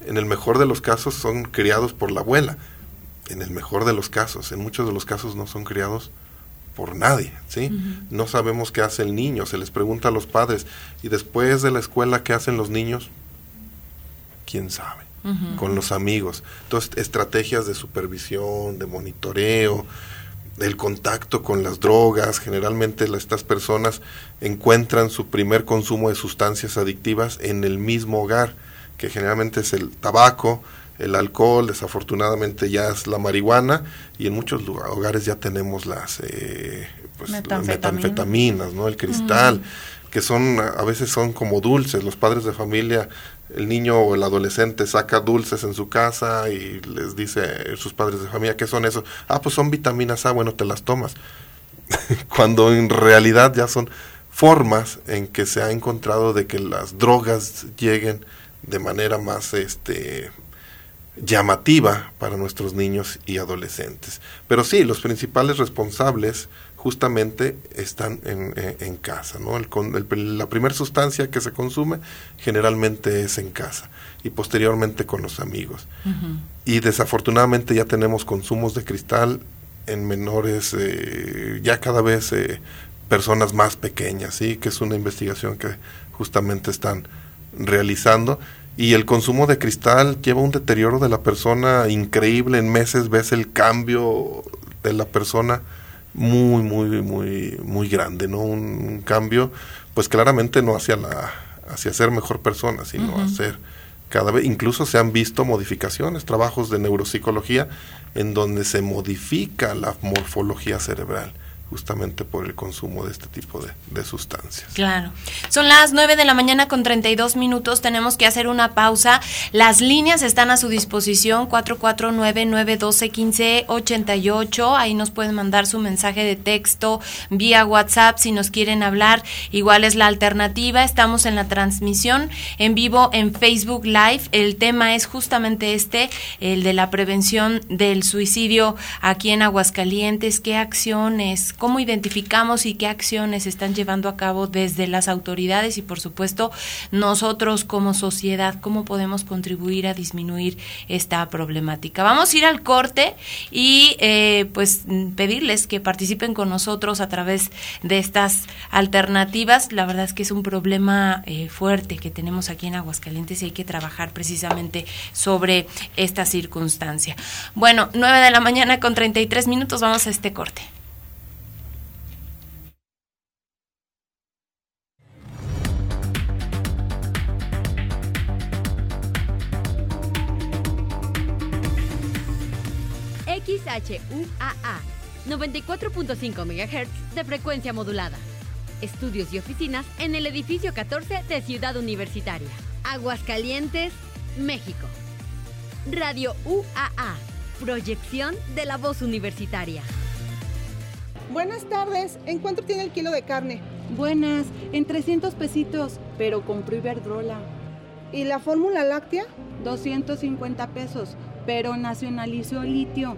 En el mejor de los casos son criados por la abuela, en el mejor de los casos, en muchos de los casos no son criados por nadie, ¿sí? No sabemos qué hace el niño, se les pregunta a los padres, y después de la escuela, ¿qué hacen los niños? ¿Quién sabe? Con los amigos. Entonces, estrategias de supervisión, de monitoreo, el contacto con las drogas, generalmente estas personas encuentran su primer consumo de sustancias adictivas en el mismo hogar, que generalmente es el tabaco, el alcohol, desafortunadamente ya es la marihuana y en muchos hogares ya tenemos las, eh, pues, metanfetaminas, ¿no? El cristal, que son a veces son como dulces. Los padres de familia, el niño o el adolescente saca dulces en su casa y les dice sus padres de familia, ¿qué son esos? Ah, pues son vitaminas A, bueno, te las tomas. Cuando en realidad ya son formas en que se ha encontrado de que las drogas lleguen de manera más este llamativa para nuestros niños y adolescentes. Pero sí, los principales responsables justamente están en, en, casa. ¿no? El, la primera sustancia que se consume generalmente es en casa y posteriormente con los amigos. Y desafortunadamente ya tenemos consumos de cristal en menores, eh, ya cada vez eh, personas más pequeñas, ¿sí? que es una investigación que justamente están realizando y el consumo de cristal lleva un deterioro de la persona increíble. En meses ves el cambio de la persona muy, muy, muy, muy grande, ¿no? Un, cambio, pues claramente no hacia la, hacia ser mejor persona, sino hacer cada vez, incluso se han visto modificaciones, trabajos de neuropsicología en donde se modifica la morfología cerebral justamente por el consumo de este tipo de, sustancias. Claro. Son las 9 de la mañana con 32 minutos, tenemos que hacer una pausa. Las líneas están a su disposición, 449-912-1588. Ahí nos pueden mandar su mensaje de texto vía WhatsApp si nos quieren hablar. Igual es la alternativa. Estamos en la transmisión en vivo en Facebook Live. El tema es justamente este, el de la prevención del suicidio aquí en Aguascalientes. ¿Qué acciones? Cómo identificamos y qué acciones están llevando a cabo desde las autoridades y por supuesto nosotros como sociedad, cómo podemos contribuir a disminuir esta problemática. Vamos a ir al corte y eh, pues pedirles que participen con nosotros a través de estas alternativas. La verdad es que es un problema eh, fuerte que tenemos aquí en Aguascalientes y hay que trabajar precisamente sobre esta circunstancia. Bueno, 9 de la mañana con 33 minutos, vamos a este corte. XHUAA, 94.5 MHz de frecuencia modulada. Estudios y oficinas en el edificio 14 de Ciudad Universitaria. Aguascalientes, México. Radio UAA, proyección de la voz universitaria. Buenas tardes, ¿en cuánto tiene el kilo de carne? Buenas, en 300 pesitos, pero compré Iberdrola. ¿Y la fórmula láctea? 250 pesos, pero nacionalizó litio.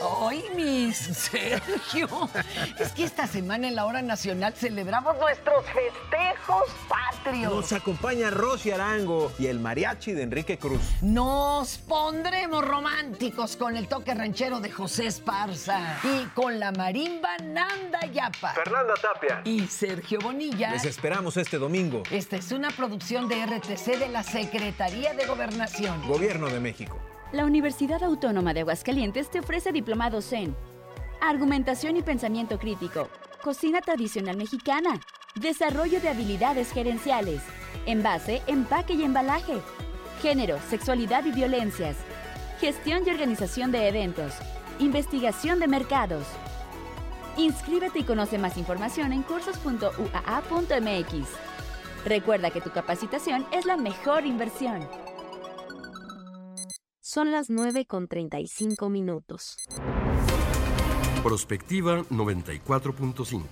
¡Ay, mis Sergio! Es que esta semana en la hora nacional celebramos nuestros festejos patrios. Nos acompaña Rosy Arango y el mariachi de Enrique Cruz. Nos pondremos románticos con el toque ranchero de José Esparza y con la marimba Nanda Yapa. Fernanda Tapia. Y Sergio Bonilla. Les esperamos este domingo. Esta es una producción de RTC de la Secretaría de Gobernación. Gobierno de México. La Universidad Autónoma de Aguascalientes te ofrece diplomados en Argumentación y Pensamiento Crítico, Cocina Tradicional Mexicana, Desarrollo de Habilidades Gerenciales, Envase, Empaque y Embalaje, Género, Sexualidad y Violencias, Gestión y Organización de Eventos, Investigación de Mercados. Inscríbete y conoce más información en cursos.uaa.mx. Recuerda que tu capacitación es la mejor inversión. Son las 9 con 35 minutos. Prospectiva 94.5.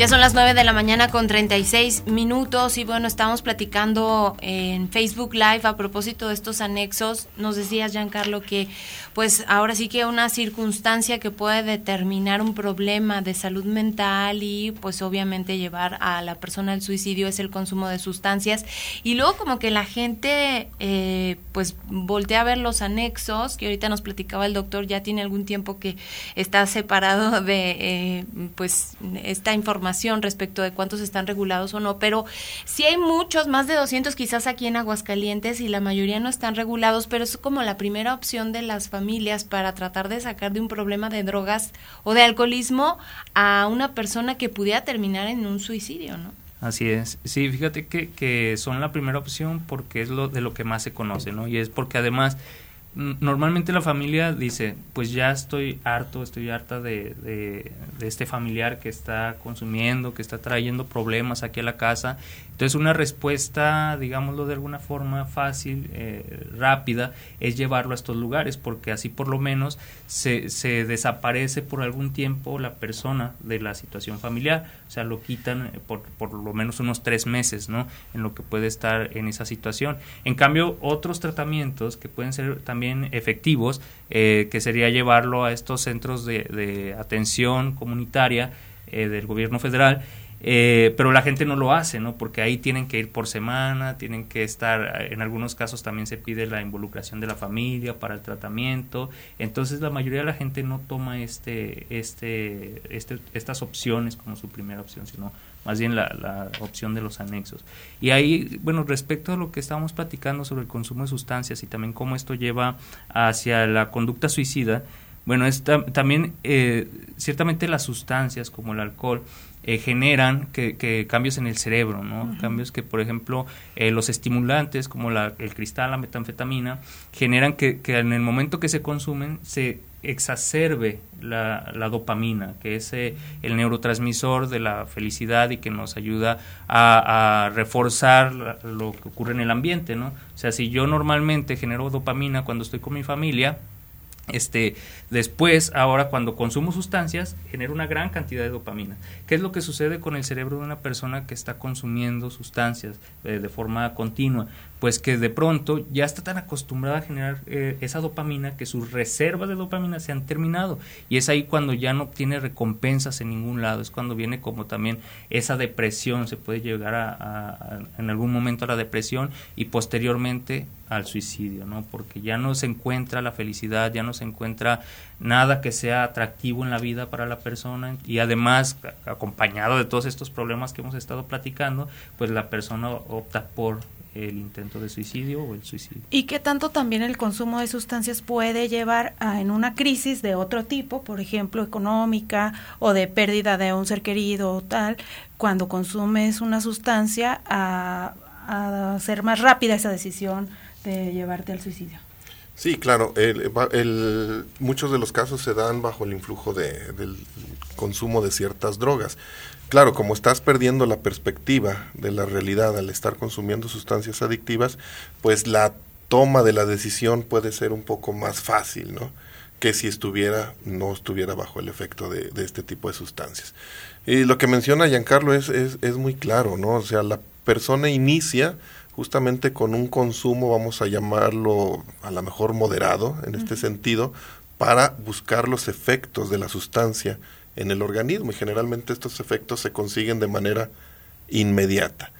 Ya son las 9 de la mañana con 36 minutos y bueno, estamos platicando en Facebook Live a propósito de estos anexos. Nos decías, Giancarlo, que pues ahora sí que una circunstancia que puede determinar un problema de salud mental y pues obviamente llevar a la persona al suicidio es el consumo de sustancias. Y luego como que la gente eh, pues voltea a ver los anexos, que ahorita nos platicaba el doctor, ya tiene algún tiempo que está separado de eh, pues esta información respecto de cuántos están regulados o no, pero sí hay muchos, más de 200 quizás aquí en Aguascalientes y la mayoría no están regulados, pero es como la primera opción de las familias para tratar de sacar de un problema de drogas o de alcoholismo a una persona que pudiera terminar en un suicidio, ¿no? Así es. Sí, fíjate que, que son la primera opción porque es lo de lo que más se conoce, ¿no? Y es porque además normalmente la familia dice, pues ya estoy harto, estoy harta de, de, este familiar que está consumiendo, que está trayendo problemas aquí a la casa. Entonces una respuesta, digámoslo de alguna forma fácil, eh, rápida, es llevarlo a estos lugares, porque así por lo menos se, se desaparece por algún tiempo la persona de la situación familiar, o sea, lo quitan por, por lo menos unos tres meses, ¿no? En lo que puede estar en esa situación. En cambio, otros tratamientos que pueden ser también efectivos, eh, que sería llevarlo a estos centros de, atención comunitaria eh, del gobierno federal. Eh, pero la gente no lo hace, ¿no? Porque ahí tienen que ir por semana, tienen que estar, en algunos casos también se pide la involucración de la familia para el tratamiento, entonces la mayoría de la gente no toma este, este, este, estas opciones como su primera opción, sino más bien la, opción de los anexos. Y ahí, bueno, respecto a lo que estábamos platicando sobre el consumo de sustancias y también cómo esto lleva hacia la conducta suicida, bueno, también eh, ciertamente las sustancias como el alcohol eh, generan que, cambios en el cerebro, ¿no? Cambios que, por ejemplo, eh, los estimulantes como la, el cristal, la metanfetamina, generan que, que en el momento que se consumen se exacerbe la, la dopamina, que es eh, el neurotransmisor de la felicidad y que nos ayuda a, reforzar lo que ocurre en el ambiente, ¿no? O sea, si yo normalmente genero dopamina cuando estoy con mi familia, este, después, ahora cuando consumo sustancias, genera una gran cantidad de dopamina. ¿Qué es lo que sucede con el cerebro de una persona que está consumiendo sustancias eh, de forma continua? Pues que de pronto ya está tan acostumbrada a generar eh, esa dopamina que sus reservas de dopamina se han terminado. Y es ahí cuando ya no tiene recompensas en ningún lado. Es cuando viene como también esa depresión. Se puede llegar a, en algún momento a la depresión y posteriormente al suicidio, ¿no? Porque ya no se encuentra la felicidad, ya no se encuentra nada que sea atractivo en la vida para la persona y además acompañado de todos estos problemas que hemos estado platicando, pues la persona opta por el intento de suicidio o el suicidio. Y qué tanto también el consumo de sustancias puede llevar a en una crisis de otro tipo, por ejemplo, económica o de pérdida de un ser querido o tal, cuando consumes una sustancia a, a hacer más rápida esa decisión de llevarte al suicidio. Sí, claro. El, muchos de los casos se dan bajo el influjo de, del consumo de ciertas drogas. Claro, como estás perdiendo la perspectiva de la realidad al estar consumiendo sustancias adictivas, pues la toma de la decisión puede ser un poco más fácil, ¿no? Que si estuviera, no estuviera bajo el efecto de, de este tipo de sustancias. Y lo que menciona Giancarlo es, es, es muy claro, ¿no? O sea, la persona inicia justamente con un consumo, vamos a llamarlo a lo mejor moderado en este sentido, para buscar los efectos de la sustancia en el organismo y generalmente estos efectos se consiguen de manera inmediata.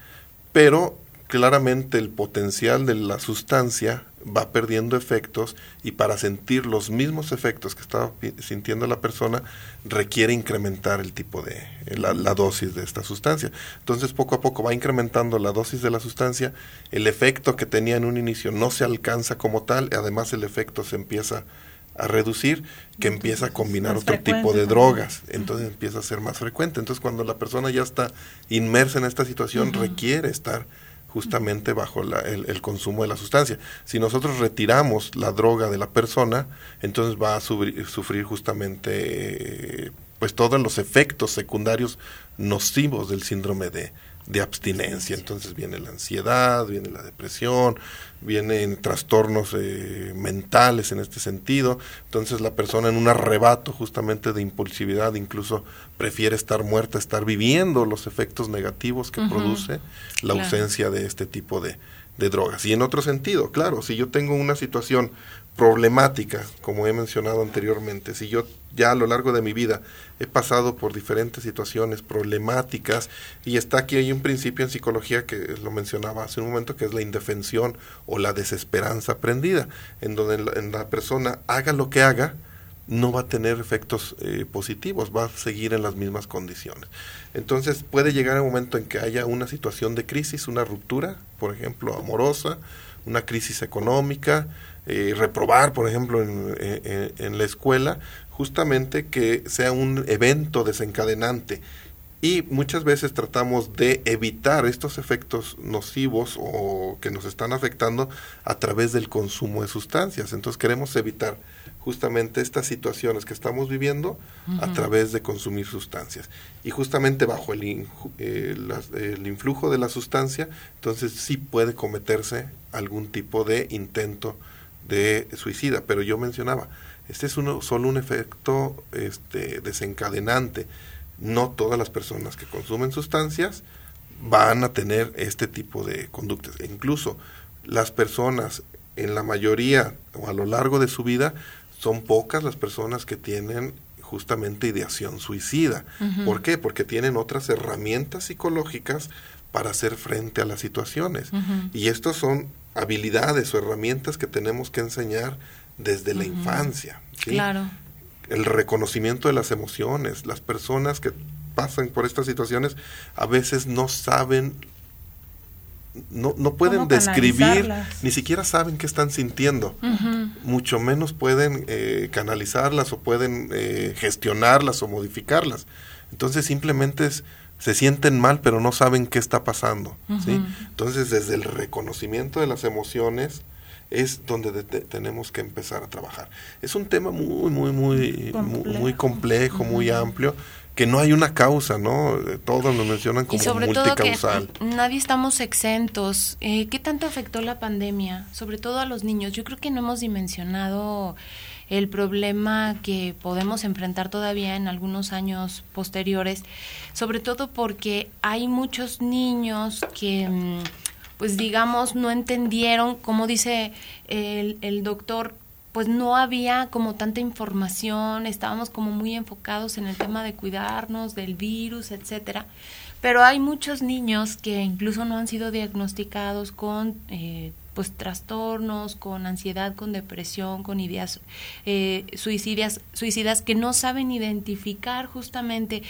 Pero claramente el potencial de la sustancia va perdiendo efectos y para sentir los mismos efectos que estaba sintiendo la persona requiere incrementar el tipo de la, dosis de esta sustancia. Entonces poco a poco va incrementando la dosis de la sustancia, el efecto que tenía en un inicio no se alcanza como tal, además el efecto se empieza a reducir, que empieza a combinar otro tipo de drogas, entonces empieza a ser más frecuente. Entonces cuando la persona ya está inmersa en esta situación, requiere estar justamente bajo el, consumo de la sustancia. Si nosotros retiramos la droga de la persona, entonces va a sufrir, justamente pues todos los efectos secundarios nocivos del síndrome de, de abstinencia. Entonces viene la ansiedad, viene la depresión, vienen trastornos eh, mentales en este sentido. Entonces la persona en un arrebato justamente de impulsividad incluso prefiere estar muerta, estar viviendo los efectos negativos que produce la ausencia de este tipo de, de drogas. Y en otro sentido, claro, si yo tengo una situación problemática, como he mencionado anteriormente, si yo ya a lo largo de mi vida he pasado por diferentes situaciones problemáticas y está aquí hay un principio en psicología que lo mencionaba hace un momento que es la indefensión o la desesperanza aprendida, en donde la, persona haga lo que haga, no va a tener efectos eh, positivos, va a seguir en las mismas condiciones. Entonces puede llegar un momento en que haya una situación de crisis, una ruptura, por ejemplo, amorosa, una crisis económica, eh, reprobar, por ejemplo, en, la escuela, justamente que sea un evento desencadenante. Y muchas veces tratamos de evitar estos efectos nocivos o que nos están afectando a través del consumo de sustancias. Entonces queremos evitar justamente estas situaciones que estamos viviendo a través de consumir sustancias. Y justamente bajo el, eh, el influjo de la sustancia, entonces sí puede cometerse algún tipo de intento de suicida, pero yo mencionaba, este es uno, solo un efecto este, desencadenante. No todas las personas que consumen sustancias van a tener este tipo de conductas. E incluso las personas, en la mayoría o a lo largo de su vida, son pocas las personas que tienen justamente ideación suicida. ¿Por qué? Porque tienen otras herramientas psicológicas para hacer frente a las situaciones. Y estos son habilidades o herramientas que tenemos que enseñar desde la infancia. Claro. El reconocimiento de las emociones. Las personas que pasan por estas situaciones a veces no saben, no, no pueden describir, ni siquiera saben qué están sintiendo. Mucho menos pueden eh, canalizarlas o pueden eh, gestionarlas o modificarlas. Entonces simplemente es se sienten mal pero no saben qué está pasando. ¿sí? Entonces desde el reconocimiento de las emociones es donde tenemos que empezar a trabajar. Es un tema muy, muy, muy, complejo. muy, complejo, muy amplio, que no hay una causa, ¿no? Todos lo mencionan como y sobre multicausal. Todo que nadie estamos exentos. Eh, ¿Qué tanto afectó la pandemia? Sobre todo a los niños. Yo creo que no hemos dimensionado el problema que podemos enfrentar todavía en algunos años posteriores, sobre todo porque hay muchos niños que mm, pues digamos no entendieron, como dice el, doctor, pues no había como tanta información, estábamos como muy enfocados en el tema de cuidarnos del virus, etcétera. Pero hay muchos niños que incluso no han sido diagnosticados con eh, pues trastornos, con ansiedad, con depresión, con ideas eh, suicidas, suicidas que no saben identificar justamente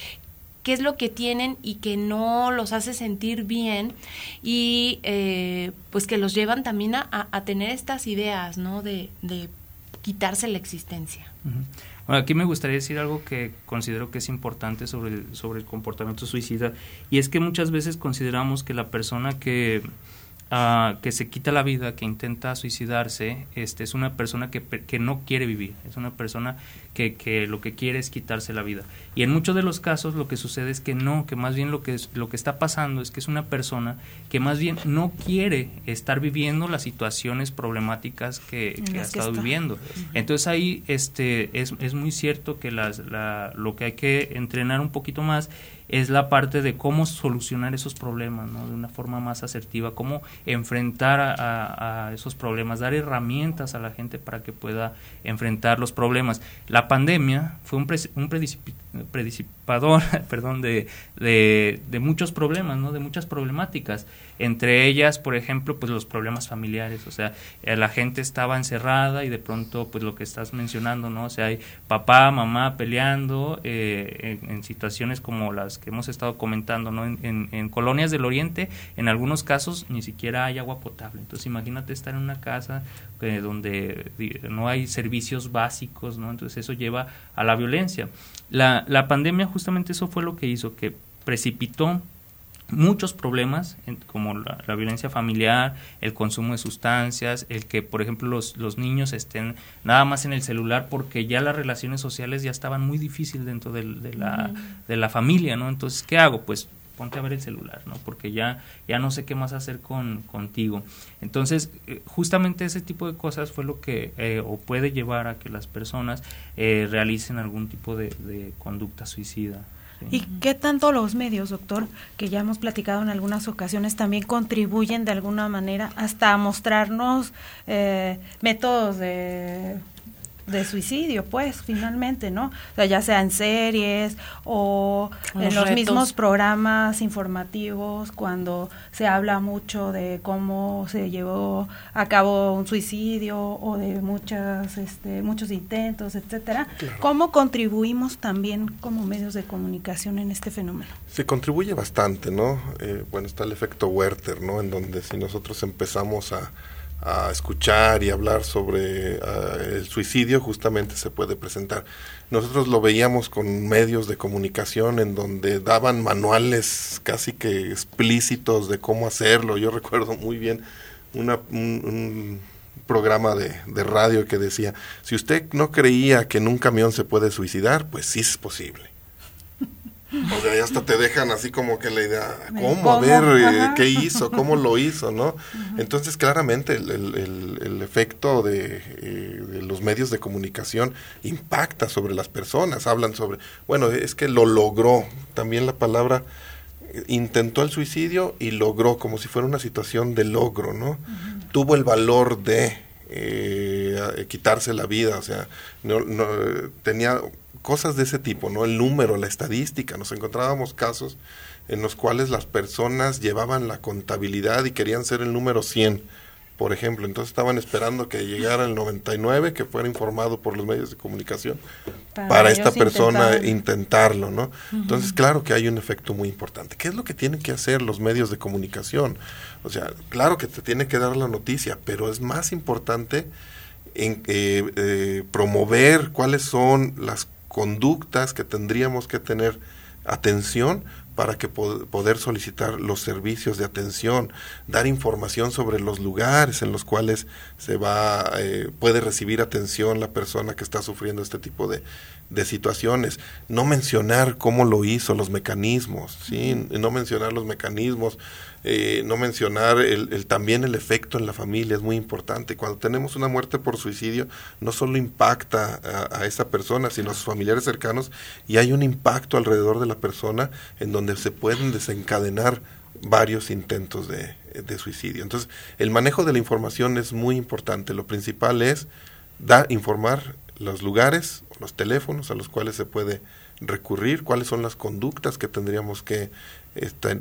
qué es lo que tienen y que no los hace sentir bien y eh, pues que los llevan también a, tener estas ideas, ¿no? De, quitarse la existencia. Bueno, aquí me gustaría decir algo que considero que es importante sobre el, sobre el comportamiento suicida y es que muchas veces consideramos que la persona que que se quita la vida, que intenta suicidarse, este, es una persona que, que no quiere vivir, es una persona que, que, lo que quiere es quitarse la vida. Y en muchos de los casos lo que sucede es que no, que más bien lo que, es, lo que está pasando es que es una persona que más bien no quiere estar viviendo las situaciones problemáticas que, ha estado viviendo. Entonces ahí este, es, es muy cierto que las, la, lo que hay que entrenar un poquito más es la parte de cómo solucionar esos problemas, ¿no? De una forma más asertiva, cómo enfrentar a, esos problemas, dar herramientas a la gente para que pueda enfrentar los problemas. La pandemia fue un, un predicipador, perdón, de, de, de, muchos problemas, ¿no? De muchas problemáticas. Entre ellas, por ejemplo, pues los problemas familiares, o sea, eh, la gente estaba encerrada y de pronto, pues lo que estás mencionando, ¿no? O sea, hay papá, mamá peleando eh, en, situaciones como las que hemos estado comentando, ¿no? En, en, colonias del oriente, en algunos casos ni siquiera hay agua potable. Entonces, imagínate estar en una casa eh, donde no hay servicios básicos, ¿no? Entonces, eso lleva a la violencia. La, la pandemia justamente eso fue lo que hizo, que precipitó muchos problemas como la, violencia familiar, el consumo de sustancias, el que por ejemplo los, los niños estén nada más en el celular porque ya las relaciones sociales ya estaban muy difíciles dentro de, la, de la familia, ¿no? Entonces, ¿qué hago? Pues ponte a ver el celular, ¿no? Porque ya, ya no sé qué más hacer con, contigo. Entonces, eh, justamente ese tipo de cosas fue lo que eh, o puede llevar a que las personas eh, realicen algún tipo de, de conducta suicida. ¿Y qué tanto los medios, doctor, que ya hemos platicado en algunas ocasiones, también contribuyen de alguna manera hasta mostrarnos eh, métodos de de suicidio, pues, finalmente, ¿no? O sea, ya sea en series o en los mismos programas informativos, cuando se habla mucho de cómo se llevó a cabo un suicidio o de muchas, este, muchos intentos, etcétera. ¿Cómo contribuimos también como medios de comunicación en este fenómeno? Se contribuye bastante, ¿no? Eh, bueno, está el efecto Werther, ¿no? En donde si nosotros empezamos a a escuchar y hablar sobre el suicidio, justamente se puede presentar. Nosotros lo veíamos con medios de comunicación en donde daban manuales casi que explícitos de cómo hacerlo. Yo recuerdo muy bien una, un, programa de, de radio que decía, si usted no creía que en un camión se puede suicidar, pues sí es posible. O sea, ya hasta te dejan así como que la idea, ¿cómo? A ver, eh, ¿qué hizo? ¿Cómo lo hizo? ¿no? Entonces, claramente, el, el, efecto de, eh, de, los medios de comunicación impacta sobre las personas. Hablan sobre, bueno, es que lo logró. También la palabra eh, intentó el suicidio y logró, como si fuera una situación de logro, ¿no? Tuvo el valor de quitarse la vida, o sea, no, no, tenía cosas de ese tipo, ¿no? El número, la estadística. Nos encontrábamos casos en los cuales las personas llevaban la contabilidad y querían ser el número 100, por ejemplo. Entonces estaban esperando que llegara el 99, que fuera informado por los medios de comunicación, para, esta persona intentarlo, ¿no? Entonces, claro que hay un efecto muy importante. ¿Qué es lo que tienen que hacer los medios de comunicación? O sea, claro que te tiene que dar la noticia, pero es más importante en, eh, eh, promover cuáles son las conductas que tendríamos que tener atención para que poder solicitar los servicios de atención, dar información sobre los lugares en los cuales se va eh, puede recibir atención la persona que está sufriendo este tipo de, de situaciones, no mencionar cómo lo hizo, los mecanismos, ¿sí? no mencionar los mecanismos, eh, no mencionar el, también el efecto en la familia, es muy importante. Cuando tenemos una muerte por suicidio, no solo impacta a, esa persona, sino a sus familiares cercanos, y hay un impacto alrededor de la persona en donde se pueden desencadenar varios intentos de, de suicidio. Entonces, el manejo de la información es muy importante. Lo principal es dar, informar los lugares, los teléfonos a los cuales se puede recurrir, cuáles son las conductas que tendríamos que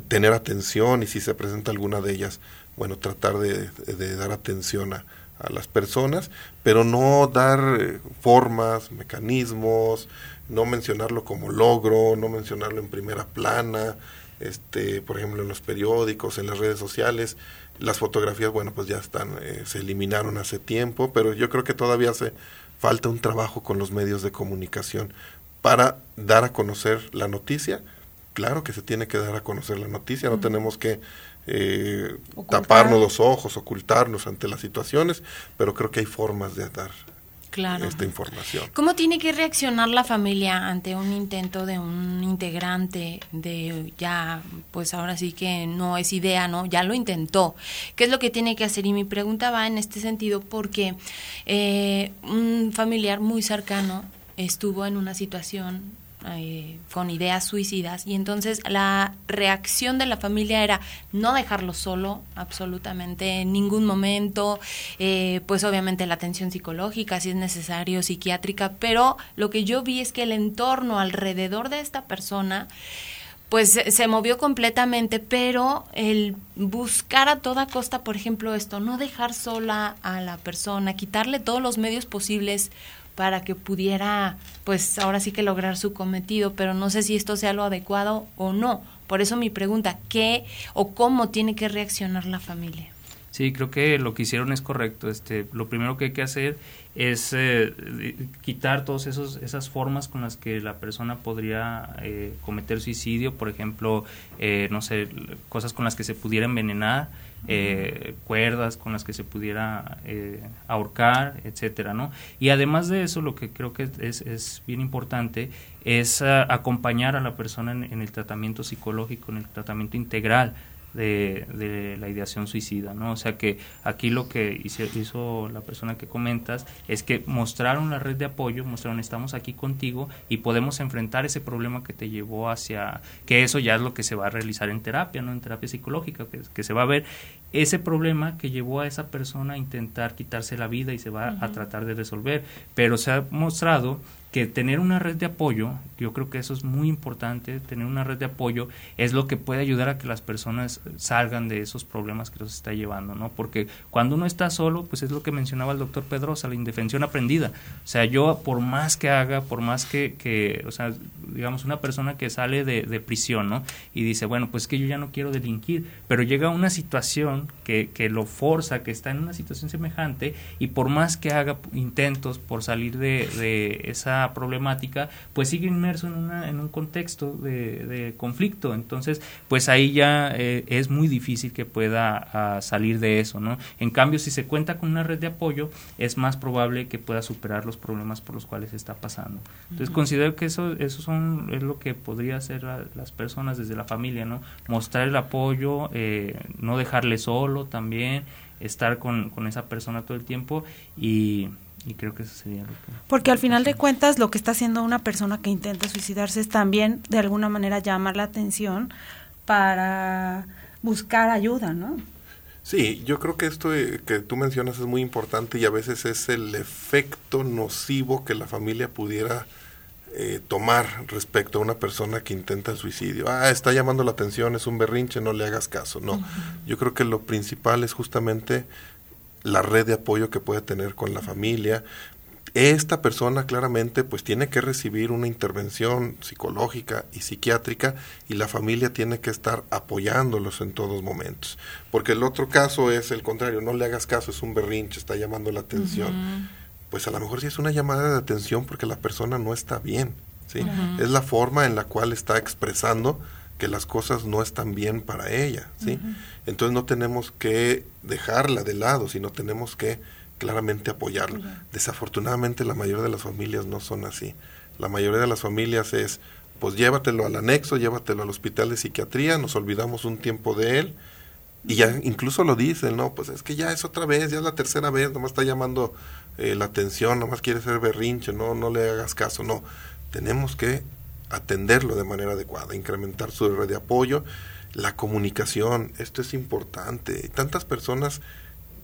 tener atención y si se presenta alguna de ellas, bueno, tratar de, dar atención a, a, las personas, pero no dar eh, formas, mecanismos, no mencionarlo como logro, no mencionarlo en primera plana, este, por ejemplo, en los periódicos, en las redes sociales. Las fotografías, bueno, pues ya están, eh, se eliminaron hace tiempo, pero yo creo que todavía hace falta un trabajo con los medios de comunicación para dar a conocer la noticia. Claro que se tiene que dar a conocer la noticia, no tenemos que eh, taparnos los ojos, ocultarnos ante las situaciones, pero creo que hay formas de dar claro. esta información. ¿Cómo tiene que reaccionar la familia ante un intento de un integrante de ya, pues ahora sí que no es idea, ¿no? Ya lo intentó. ¿Qué es lo que tiene que hacer? Y mi pregunta va en este sentido porque eh, un familiar muy cercano estuvo en una situación con ideas suicidas. Y entonces la reacción de la familia era no dejarlo solo absolutamente en ningún momento. Eh, pues obviamente la atención psicológica si es necesario psiquiátrica. Pero lo que yo vi es que el entorno alrededor de esta persona pues se movió completamente, pero el buscar a toda costa, por ejemplo, esto, no dejar sola a la persona, quitarle todos los medios posibles para que pudiera, pues ahora sí que lograr su cometido, pero no sé si esto sea lo adecuado o no. Por eso mi pregunta, ¿qué o cómo tiene que reaccionar la familia? Sí, creo que lo que hicieron es correcto. Este, lo primero que hay que hacer es eh, quitar todas esas formas con las que la persona podría eh, cometer suicidio, por ejemplo, eh, no sé, cosas con las que se pudiera envenenar, cuerdas con las que se pudiera ahorcar, etcétera, ¿no? Y además de eso, lo que creo que es, es bien importante es acompañar a la persona en el tratamiento psicológico, en el tratamiento integral de, la ideación suicida, ¿no? O sea que aquí lo que hizo, hizo, la persona que comentas es que mostraron la red de apoyo, mostraron estamos aquí contigo y podemos enfrentar ese problema que te llevó hacia, que eso ya es lo que se va a realizar en terapia, ¿no? En terapia psicológica, que, que se va a ver ese problema que llevó a esa persona a intentar quitarse la vida y se va a tratar de resolver, pero se ha mostrado que tener una red de apoyo, yo creo que eso es muy importante, tener una red de apoyo es lo que puede ayudar a que las personas salgan de esos problemas que los está llevando, ¿no? Porque cuando uno está solo, pues es lo que mencionaba el doctor Pedrosa, la indefensión aprendida. O sea, yo por más que haga, por más que, que o sea, digamos, una persona que sale de, de prisión, ¿no? Y dice, bueno, pues que yo ya no quiero delinquir, pero llega a una situación que, que lo forza, que está en una situación semejante, y por más que haga intentos por salir de, de esa problemática, pues sigue inmerso en, una, en un contexto de, conflicto. Entonces, pues ahí ya eh, es muy difícil que pueda ah, salir de eso, ¿no? En cambio, si se cuenta con una red de apoyo, es más probable que pueda superar los problemas por los cuales está pasando. Entonces, considero que eso, eso son, es lo que podría hacer las personas desde la familia, ¿no? Mostrar el apoyo, eh, no dejarle solo también, estar con, con esa persona todo el tiempo y y creo que eso sería lo que... Porque al final de cuentas lo que está haciendo una persona que intenta suicidarse es también de alguna manera llamar la atención para buscar ayuda, ¿no? Sí, yo creo que esto eh, que tú mencionas es muy importante y a veces es el efecto nocivo que la familia pudiera eh, tomar respecto a una persona que intenta el suicidio. Ah, está llamando la atención, es un berrinche, no le hagas caso. No, yo creo que lo principal es justamente la red de apoyo que puede tener con la familia. Esta persona claramente pues tiene que recibir una intervención psicológica y psiquiátrica y la familia tiene que estar apoyándolos en todos momentos. Porque el otro caso es el contrario, no le hagas caso, es un berrinche, está llamando la atención. Pues a lo mejor sí es una llamada de atención porque la persona no está bien. ¿sí? Es la forma en la cual está expresando que las cosas no están bien para ella, ¿sí? Entonces no tenemos que dejarla de lado, sino tenemos que claramente apoyarla. Desafortunadamente la mayoría de las familias no son así. La mayoría de las familias es, pues llévatelo al anexo, llévatelo al hospital de psiquiatría, nos olvidamos un tiempo de él, y ya incluso lo dicen, ¿no? Pues es que ya es otra vez, ya es la tercera vez, nomás está llamando eh, la atención, nomás quiere ser berrinche, no, no le hagas caso, no. Tenemos que atenderlo de manera adecuada, incrementar su red de apoyo, la comunicación, esto es importante. Tantas personas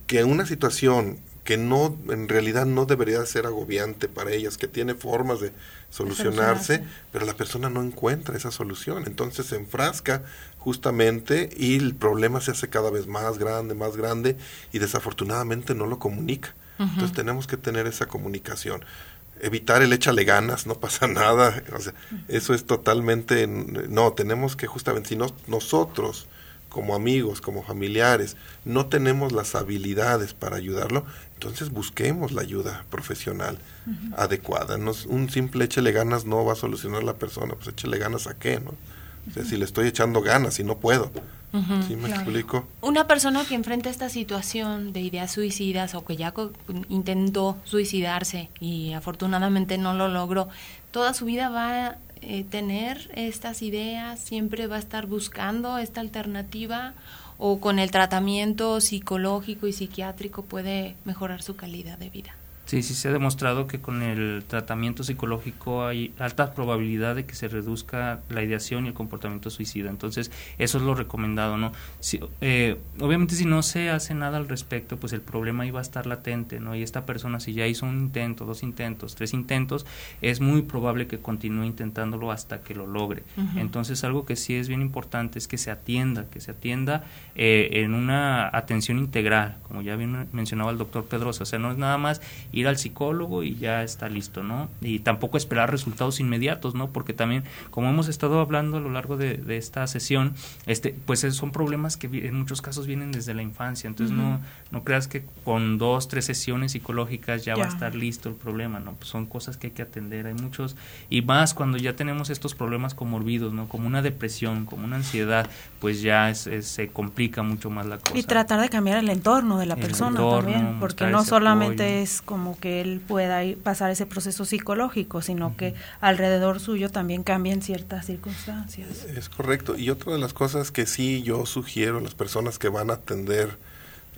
que una situación que no, en realidad no debería ser agobiante para ellas, que tiene formas de solucionarse, pero la persona no encuentra esa solución. Entonces se enfrasca justamente y el problema se hace cada vez más grande, más grande y desafortunadamente no lo comunica. Entonces tenemos que tener esa comunicación. Evitar el échale ganas, no pasa nada. O sea, eso es totalmente... No, tenemos que justamente, si no, nosotros como amigos, como familiares, no tenemos las habilidades para ayudarlo, entonces busquemos la ayuda profesional adecuada. No, un simple échele ganas no va a solucionar la persona, pues échele ganas a qué, ¿no? O sea, si le estoy echando ganas y no puedo. ¿Sí me explico? Una persona que enfrenta esta situación de ideas suicidas o que ya intentó suicidarse y afortunadamente no lo logró, toda su vida va a eh, tener estas ideas, siempre va a estar buscando esta alternativa o con el tratamiento psicológico y psiquiátrico puede mejorar su calidad de vida. Sí, sí se ha demostrado que con el tratamiento psicológico hay alta probabilidad de que se reduzca la ideación y el comportamiento suicida. Entonces, eso es lo recomendado, ¿no? Si, eh, obviamente, si no se hace nada al respecto, pues el problema iba a estar latente, ¿no? Y esta persona, si ya hizo un intento, dos intentos, tres intentos, es muy probable que continúe intentándolo hasta que lo logre. Entonces, algo que sí es bien importante es que se atienda, que se atienda eh, en una atención integral, como ya bien mencionaba el doctor Pedrosa. O sea, no es nada más ir al psicólogo y ya está listo, ¿no? Y tampoco esperar resultados inmediatos, ¿no? Porque también, como hemos estado hablando a lo largo de, esta sesión, este, pues son problemas que en muchos casos vienen desde la infancia, entonces no, no creas que con dos, tres sesiones psicológicas ya, va a estar listo el problema, ¿no? Pues son cosas que hay que atender, hay muchos, y más cuando ya tenemos estos problemas comorbidos, ¿no? Como una depresión, como una ansiedad, pues ya se complica mucho más la cosa. Y tratar de cambiar el entorno de la persona también, porque no solamente es como que él pueda ir, pasar ese proceso psicológico, sino que alrededor suyo también cambien ciertas circunstancias. Es correcto. Y otra de las cosas que sí yo sugiero a las personas que van a atender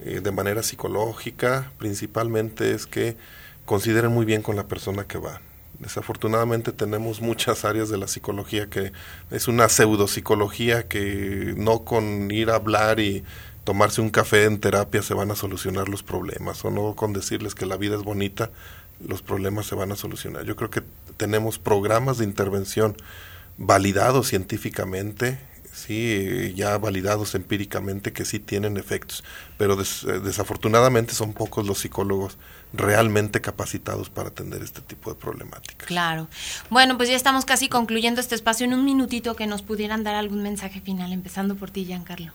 eh, de manera psicológica, principalmente es que consideren muy bien con la persona que va. Desafortunadamente tenemos muchas áreas de la psicología que es una pseudopsicología que no con ir a hablar y tomarse un café en terapia se van a solucionar los problemas, o no con decirles que la vida es bonita, los problemas se van a solucionar. Yo creo que tenemos programas de intervención validados científicamente, sí, ya validados empíricamente que sí tienen efectos, pero eh, desafortunadamente son pocos los psicólogos realmente capacitados para atender este tipo de problemáticas. Claro. Bueno, pues ya estamos casi concluyendo este espacio. En un minutito que nos pudieran dar algún mensaje final, empezando por ti, Giancarlo.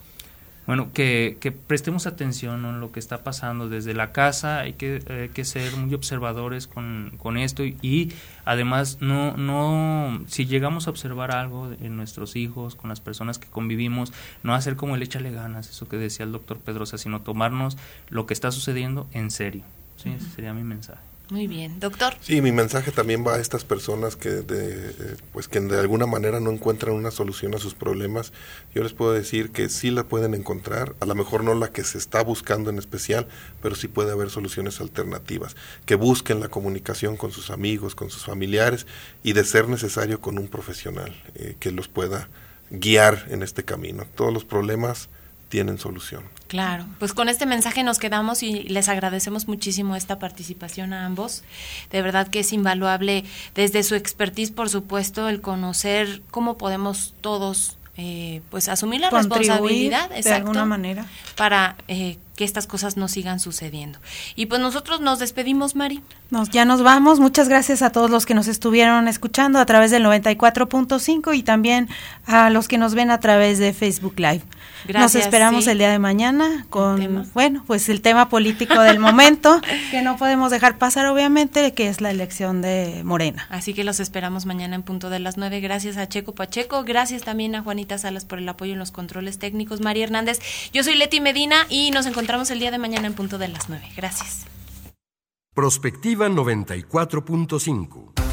Bueno, que, prestemos atención en lo que está pasando desde la casa, hay que, que ser muy observadores con, con esto y, además no, no, si llegamos a observar algo en nuestros hijos, con las personas que convivimos, no hacer como el échale ganas, eso que decía el doctor Pedrosa, sino tomarnos lo que está sucediendo en serio. ¿sí? Ese sería mi mensaje. Muy bien, doctor. Sí, mi mensaje también va a estas personas que de, pues que de alguna manera no encuentran una solución a sus problemas. Yo les puedo decir que sí la pueden encontrar, a lo mejor no la que se está buscando en especial, pero sí puede haber soluciones alternativas. Que busquen la comunicación con sus amigos, con sus familiares y de ser necesario con un profesional eh, que los pueda guiar en este camino. Todos los problemas tienen solución. Claro, pues con este mensaje nos quedamos y les agradecemos muchísimo esta participación a ambos. De verdad que es invaluable desde su expertise, por supuesto, el conocer cómo podemos todos eh, pues asumir la responsabilidad de alguna manera para eh, que estas cosas no sigan sucediendo. Y pues nosotros nos despedimos, Mari. Nos, ya nos vamos. Muchas gracias a todos los que nos estuvieron escuchando a través del 94.5 y también a los que nos ven a través de Facebook Live. Nos esperamos el día de mañana con, bueno, pues el tema político del momento, que no podemos dejar pasar, obviamente, que es la elección de Morena. Así que los esperamos mañana en punto de las nueve. Gracias a Checo Pacheco, gracias también a Juanita Salas por el apoyo en los controles técnicos. María Hernández, yo soy Leti Medina y nos encontramos el día de mañana en punto de las nueve. Gracias. Prospectiva 94.5